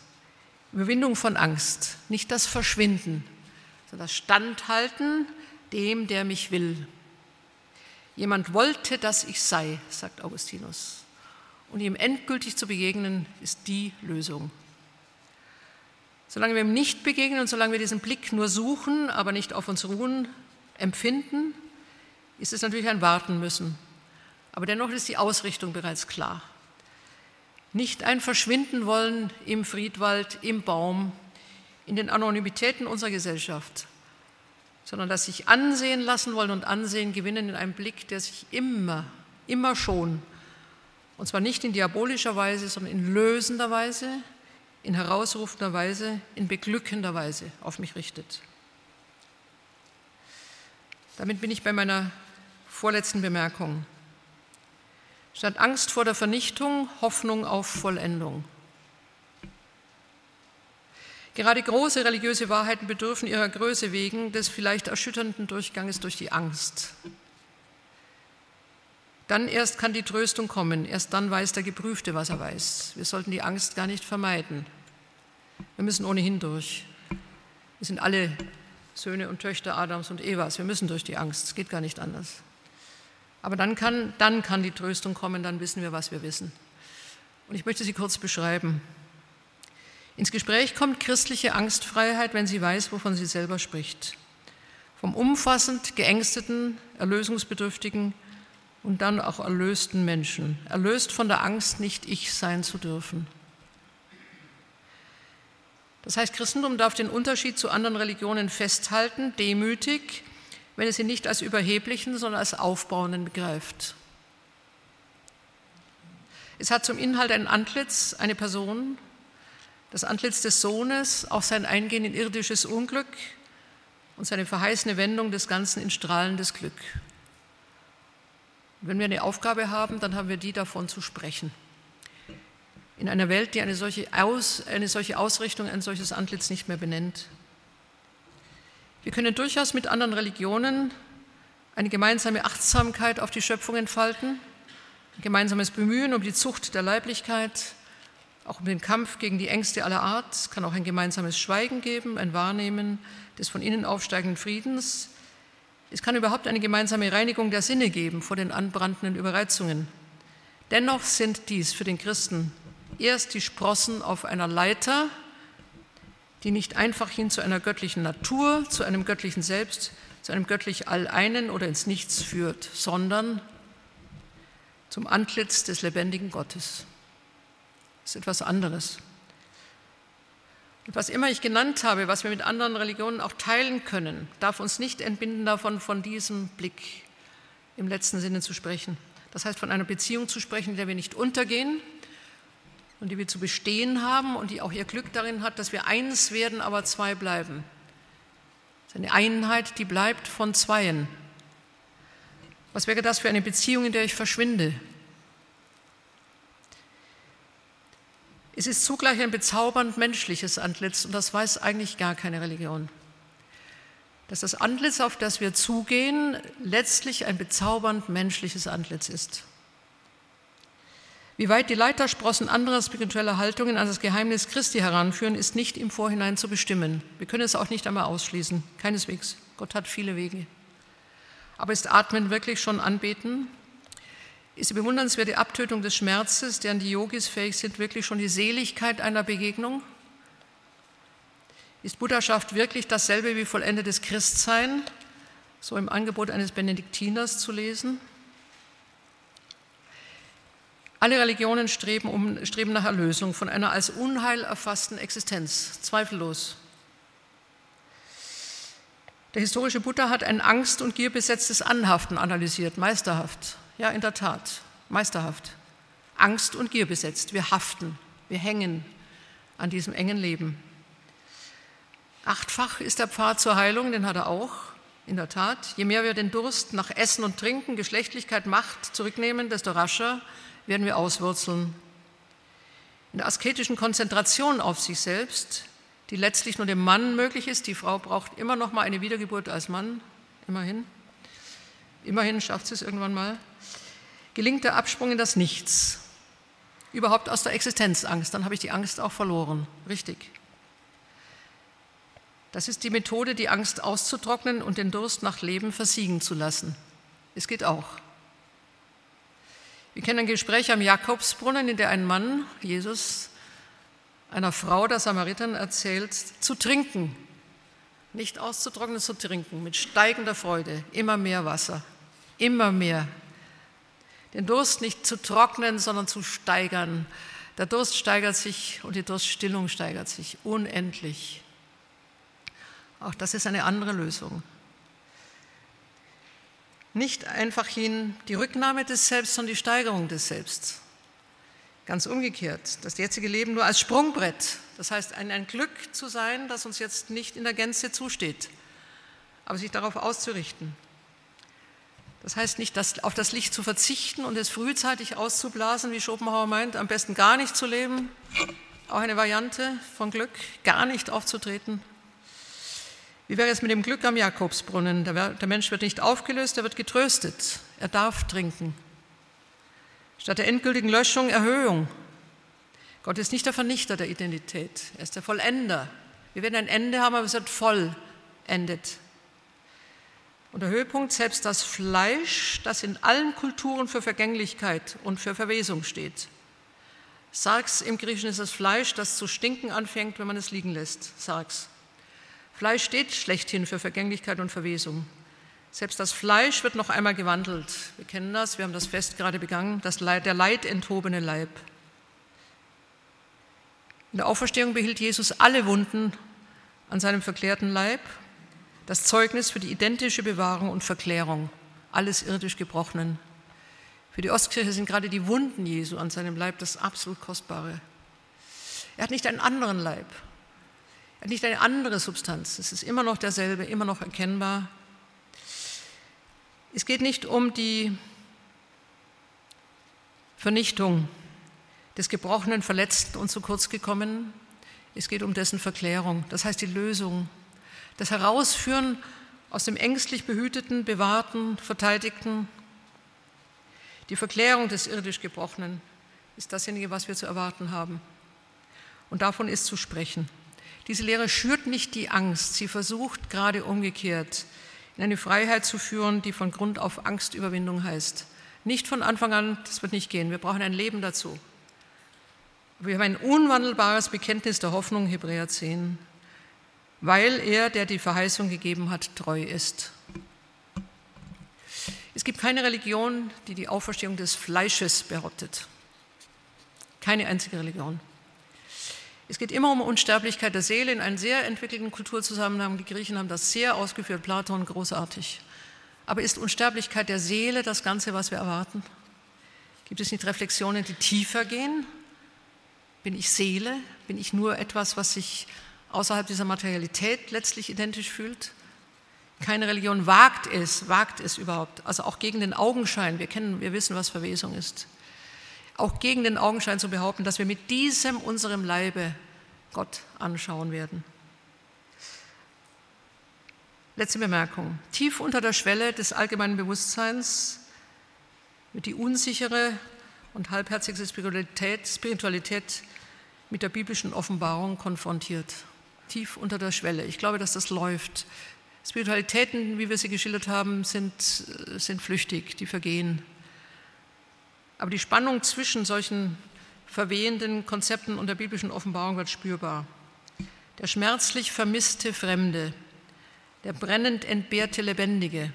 Überwindung von Angst, nicht das Verschwinden, sondern das Standhalten dem, der mich will. Jemand wollte, dass ich sei, sagt Augustinus. Und ihm endgültig zu begegnen, ist die Lösung. Solange wir ihm nicht begegnen und solange wir diesen Blick nur suchen, aber nicht auf uns ruhen, empfinden, ist es natürlich ein Warten müssen. Aber dennoch ist die Ausrichtung bereits klar. Nicht ein Verschwinden wollen im Friedwald, im Baum, in den Anonymitäten unserer Gesellschaft, sondern das sich ansehen lassen wollen und ansehen gewinnen in einem Blick, der sich immer, immer schon, und zwar nicht in diabolischer Weise, sondern in lösender Weise, in herausrufender Weise, in beglückender Weise auf mich richtet. Damit bin ich bei meiner vorletzten Bemerkung. Statt Angst vor der Vernichtung, Hoffnung auf Vollendung. Gerade große religiöse Wahrheiten bedürfen ihrer Größe wegen des vielleicht erschütternden Durchganges durch die Angst. Dann erst kann die Tröstung kommen, erst dann weiß der Geprüfte, was er weiß. Wir sollten die Angst gar nicht vermeiden. Wir müssen ohnehin durch. Wir sind alle Söhne und Töchter Adams und Evas. Wir müssen durch die Angst. Es geht gar nicht anders. Aber dann kann, dann kann die Tröstung kommen, dann wissen wir, was wir wissen. Und ich möchte sie kurz beschreiben. Ins Gespräch kommt christliche Angstfreiheit, wenn sie weiß, wovon sie selber spricht. Vom umfassend geängsteten, erlösungsbedürftigen und dann auch erlösten Menschen. Erlöst von der Angst, nicht ich sein zu dürfen. Das heißt, Christentum darf den Unterschied zu anderen Religionen festhalten, demütig, wenn es ihn nicht als überheblichen, sondern als aufbauenden begreift. Es hat zum Inhalt ein Antlitz, eine Person, das Antlitz des Sohnes, auch sein Eingehen in irdisches Unglück und seine verheißene Wendung des Ganzen in strahlendes Glück. Wenn wir eine Aufgabe haben, dann haben wir die davon zu sprechen. In einer Welt, die eine solche, Aus, eine solche Ausrichtung, ein solches Antlitz nicht mehr benennt. Wir können durchaus mit anderen Religionen eine gemeinsame Achtsamkeit auf die Schöpfung entfalten, ein gemeinsames Bemühen um die Zucht der Leiblichkeit, auch um den Kampf gegen die Ängste aller Art. Es kann auch ein gemeinsames Schweigen geben, ein Wahrnehmen des von innen aufsteigenden Friedens. Es kann überhaupt eine gemeinsame Reinigung der Sinne geben vor den anbrandenden Überreizungen. Dennoch sind dies für den Christen erst die Sprossen auf einer Leiter, die nicht einfach hin zu einer göttlichen Natur, zu einem göttlichen Selbst, zu einem göttlich Alleinen oder ins Nichts führt, sondern zum Antlitz des lebendigen Gottes. Ist etwas anderes. Was immer ich genannt habe, was wir mit anderen Religionen auch teilen können, darf uns nicht entbinden davon, von diesem Blick im letzten Sinne zu sprechen. Das heißt, von einer Beziehung zu sprechen, in der wir nicht untergehen und die wir zu bestehen haben und die auch ihr Glück darin hat, dass wir eins werden, aber zwei bleiben. Das ist eine Einheit, die bleibt von Zweien. Was wäre das für eine Beziehung, in der ich verschwinde, Es ist zugleich ein bezaubernd menschliches Antlitz und das weiß eigentlich gar keine Religion. Dass das Antlitz, auf das wir zugehen, letztlich ein bezaubernd menschliches Antlitz ist. Wie weit die Leitersprossen anderer spiritueller Haltungen an das Geheimnis Christi heranführen, ist nicht im Vorhinein zu bestimmen. Wir können es auch nicht einmal ausschließen, keineswegs. Gott hat viele Wege. Aber ist Atmen wirklich schon Anbeten? Ist die bewundernswerte Abtötung des Schmerzes, deren die Yogis fähig sind, wirklich schon die Seligkeit einer Begegnung? Ist Buddhaschaft wirklich dasselbe wie vollendetes Christsein, so im Angebot eines Benediktiners zu lesen? Alle Religionen streben, um, streben nach Erlösung von einer als Unheil erfassten Existenz, zweifellos. Der historische Buddha hat ein angst- und gierbesetztes Anhaften analysiert, meisterhaft. Ja, in der Tat, meisterhaft. Angst und Gier besetzt. Wir haften, wir hängen an diesem engen Leben. Achtfach ist der Pfad zur Heilung, den hat er auch, in der Tat. Je mehr wir den Durst nach Essen und Trinken, Geschlechtlichkeit, Macht zurücknehmen, desto rascher werden wir auswurzeln. In der asketischen Konzentration auf sich selbst, die letztlich nur dem Mann möglich ist, die Frau braucht immer noch mal eine Wiedergeburt als Mann, immerhin. Immerhin schafft sie es irgendwann mal gelingt der Absprung in das Nichts. Überhaupt aus der Existenzangst, dann habe ich die Angst auch verloren. Richtig. Das ist die Methode, die Angst auszutrocknen und den Durst nach Leben versiegen zu lassen. Es geht auch. Wir kennen ein Gespräch am Jakobsbrunnen, in der ein Mann, Jesus, einer Frau der Samariterin erzählt, zu trinken. Nicht auszutrocknen, zu trinken, mit steigender Freude. Immer mehr Wasser, immer mehr den Durst nicht zu trocknen, sondern zu steigern. Der Durst steigert sich und die Durststillung steigert sich unendlich. Auch das ist eine andere Lösung. Nicht einfach hin die Rücknahme des Selbst, sondern die Steigerung des Selbst. Ganz umgekehrt, das jetzige Leben nur als Sprungbrett, das heißt ein, ein Glück zu sein, das uns jetzt nicht in der Gänze zusteht, aber sich darauf auszurichten. Das heißt nicht, dass auf das Licht zu verzichten und es frühzeitig auszublasen, wie Schopenhauer meint, am besten gar nicht zu leben. Auch eine Variante von Glück, gar nicht aufzutreten. Wie wäre es mit dem Glück am Jakobsbrunnen? Der Mensch wird nicht aufgelöst, er wird getröstet. Er darf trinken. Statt der endgültigen Löschung Erhöhung. Gott ist nicht der Vernichter der Identität, er ist der Vollender. Wir werden ein Ende haben, aber es wird vollendet. Und der Höhepunkt, selbst das Fleisch, das in allen Kulturen für Vergänglichkeit und für Verwesung steht. Sarx im Griechischen ist das Fleisch, das zu stinken anfängt, wenn man es liegen lässt. Sarx. Fleisch steht schlechthin für Vergänglichkeit und Verwesung. Selbst das Fleisch wird noch einmal gewandelt. Wir kennen das, wir haben das Fest gerade begangen, das Leid, der leidenthobene Leib. In der Auferstehung behielt Jesus alle Wunden an seinem verklärten Leib das Zeugnis für die identische Bewahrung und Verklärung alles irdisch Gebrochenen. Für die Ostkirche sind gerade die Wunden Jesu an seinem Leib das absolut Kostbare. Er hat nicht einen anderen Leib. Er hat nicht eine andere Substanz. Es ist immer noch derselbe, immer noch erkennbar. Es geht nicht um die Vernichtung des Gebrochenen, Verletzten und zu kurz gekommenen. Es geht um dessen Verklärung, das heißt die Lösung das Herausführen aus dem ängstlich behüteten, bewahrten, verteidigten. Die Verklärung des irdisch Gebrochenen ist dasjenige, was wir zu erwarten haben. Und davon ist zu sprechen. Diese Lehre schürt nicht die Angst, sie versucht gerade umgekehrt in eine Freiheit zu führen, die von Grund auf Angstüberwindung heißt. Nicht von Anfang an, das wird nicht gehen, wir brauchen ein Leben dazu. Wir haben ein unwandelbares Bekenntnis der Hoffnung, Hebräer 10 weil er, der die Verheißung gegeben hat, treu ist. Es gibt keine Religion, die die Auferstehung des Fleisches behauptet. Keine einzige Religion. Es geht immer um Unsterblichkeit der Seele in einem sehr entwickelten Kulturzusammenhang. Die Griechen haben das sehr ausgeführt, Platon großartig. Aber ist Unsterblichkeit der Seele das Ganze, was wir erwarten? Gibt es nicht Reflexionen, die tiefer gehen? Bin ich Seele? Bin ich nur etwas, was sich außerhalb dieser Materialität letztlich identisch fühlt? Keine Religion wagt es, wagt es überhaupt, also auch gegen den Augenschein, wir kennen, wir wissen, was Verwesung ist, auch gegen den Augenschein zu behaupten, dass wir mit diesem unserem Leibe Gott anschauen werden. Letzte Bemerkung. Tief unter der Schwelle des allgemeinen Bewusstseins wird die unsichere und halbherzige Spiritualität, Spiritualität mit der biblischen Offenbarung konfrontiert. Tief unter der Schwelle. Ich glaube, dass das läuft. Spiritualitäten, wie wir sie geschildert haben, sind, sind flüchtig, die vergehen. Aber die Spannung zwischen solchen verwehenden Konzepten und der biblischen Offenbarung wird spürbar. Der schmerzlich vermisste Fremde, der brennend entbehrte Lebendige,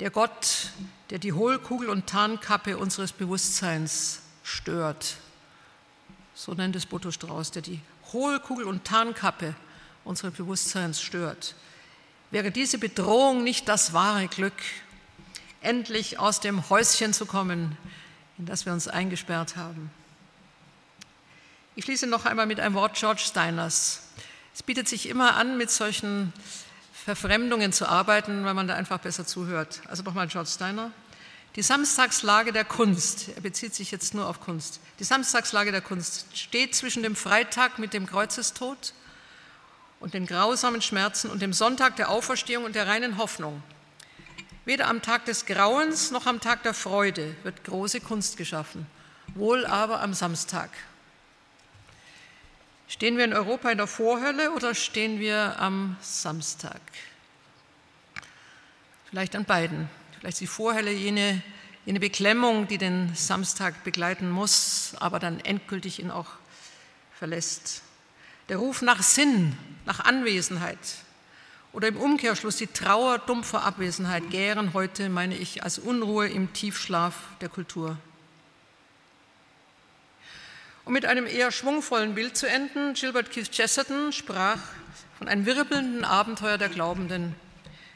der Gott, der die Hohlkugel und Tarnkappe unseres Bewusstseins stört. So nennt es Boto Strauß, der die Hohlkugel und Tarnkappe unseres Bewusstseins stört. Wäre diese Bedrohung nicht das wahre Glück, endlich aus dem Häuschen zu kommen, in das wir uns eingesperrt haben? Ich schließe noch einmal mit einem Wort George Steiners. Es bietet sich immer an, mit solchen Verfremdungen zu arbeiten, weil man da einfach besser zuhört. Also nochmal George Steiner. Die Samstagslage der Kunst, er bezieht sich jetzt nur auf Kunst, die Samstagslage der Kunst steht zwischen dem Freitag mit dem Kreuzestod und den grausamen Schmerzen und dem Sonntag der Auferstehung und der reinen Hoffnung. Weder am Tag des Grauens noch am Tag der Freude wird große Kunst geschaffen, wohl aber am Samstag. Stehen wir in Europa in der Vorhölle oder stehen wir am Samstag? Vielleicht an beiden. Vielleicht die Vorhölle jene, jene Beklemmung, die den Samstag begleiten muss, aber dann endgültig ihn auch verlässt. Der Ruf nach Sinn, nach Anwesenheit oder im Umkehrschluss die Trauer dumpfer Abwesenheit gären heute, meine ich, als Unruhe im Tiefschlaf der Kultur. Um mit einem eher schwungvollen Bild zu enden, Gilbert Keith Chesterton sprach von einem wirbelnden Abenteuer der Glaubenden,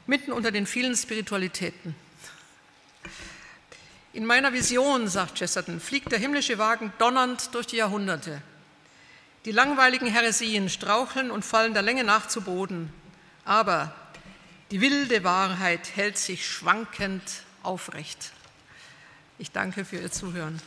mitten unter den vielen Spiritualitäten. In meiner Vision, sagt Chesterton, fliegt der himmlische Wagen donnernd durch die Jahrhunderte. Die langweiligen Heresien straucheln und fallen der Länge nach zu Boden. Aber die wilde Wahrheit hält sich schwankend aufrecht. Ich danke für Ihr Zuhören.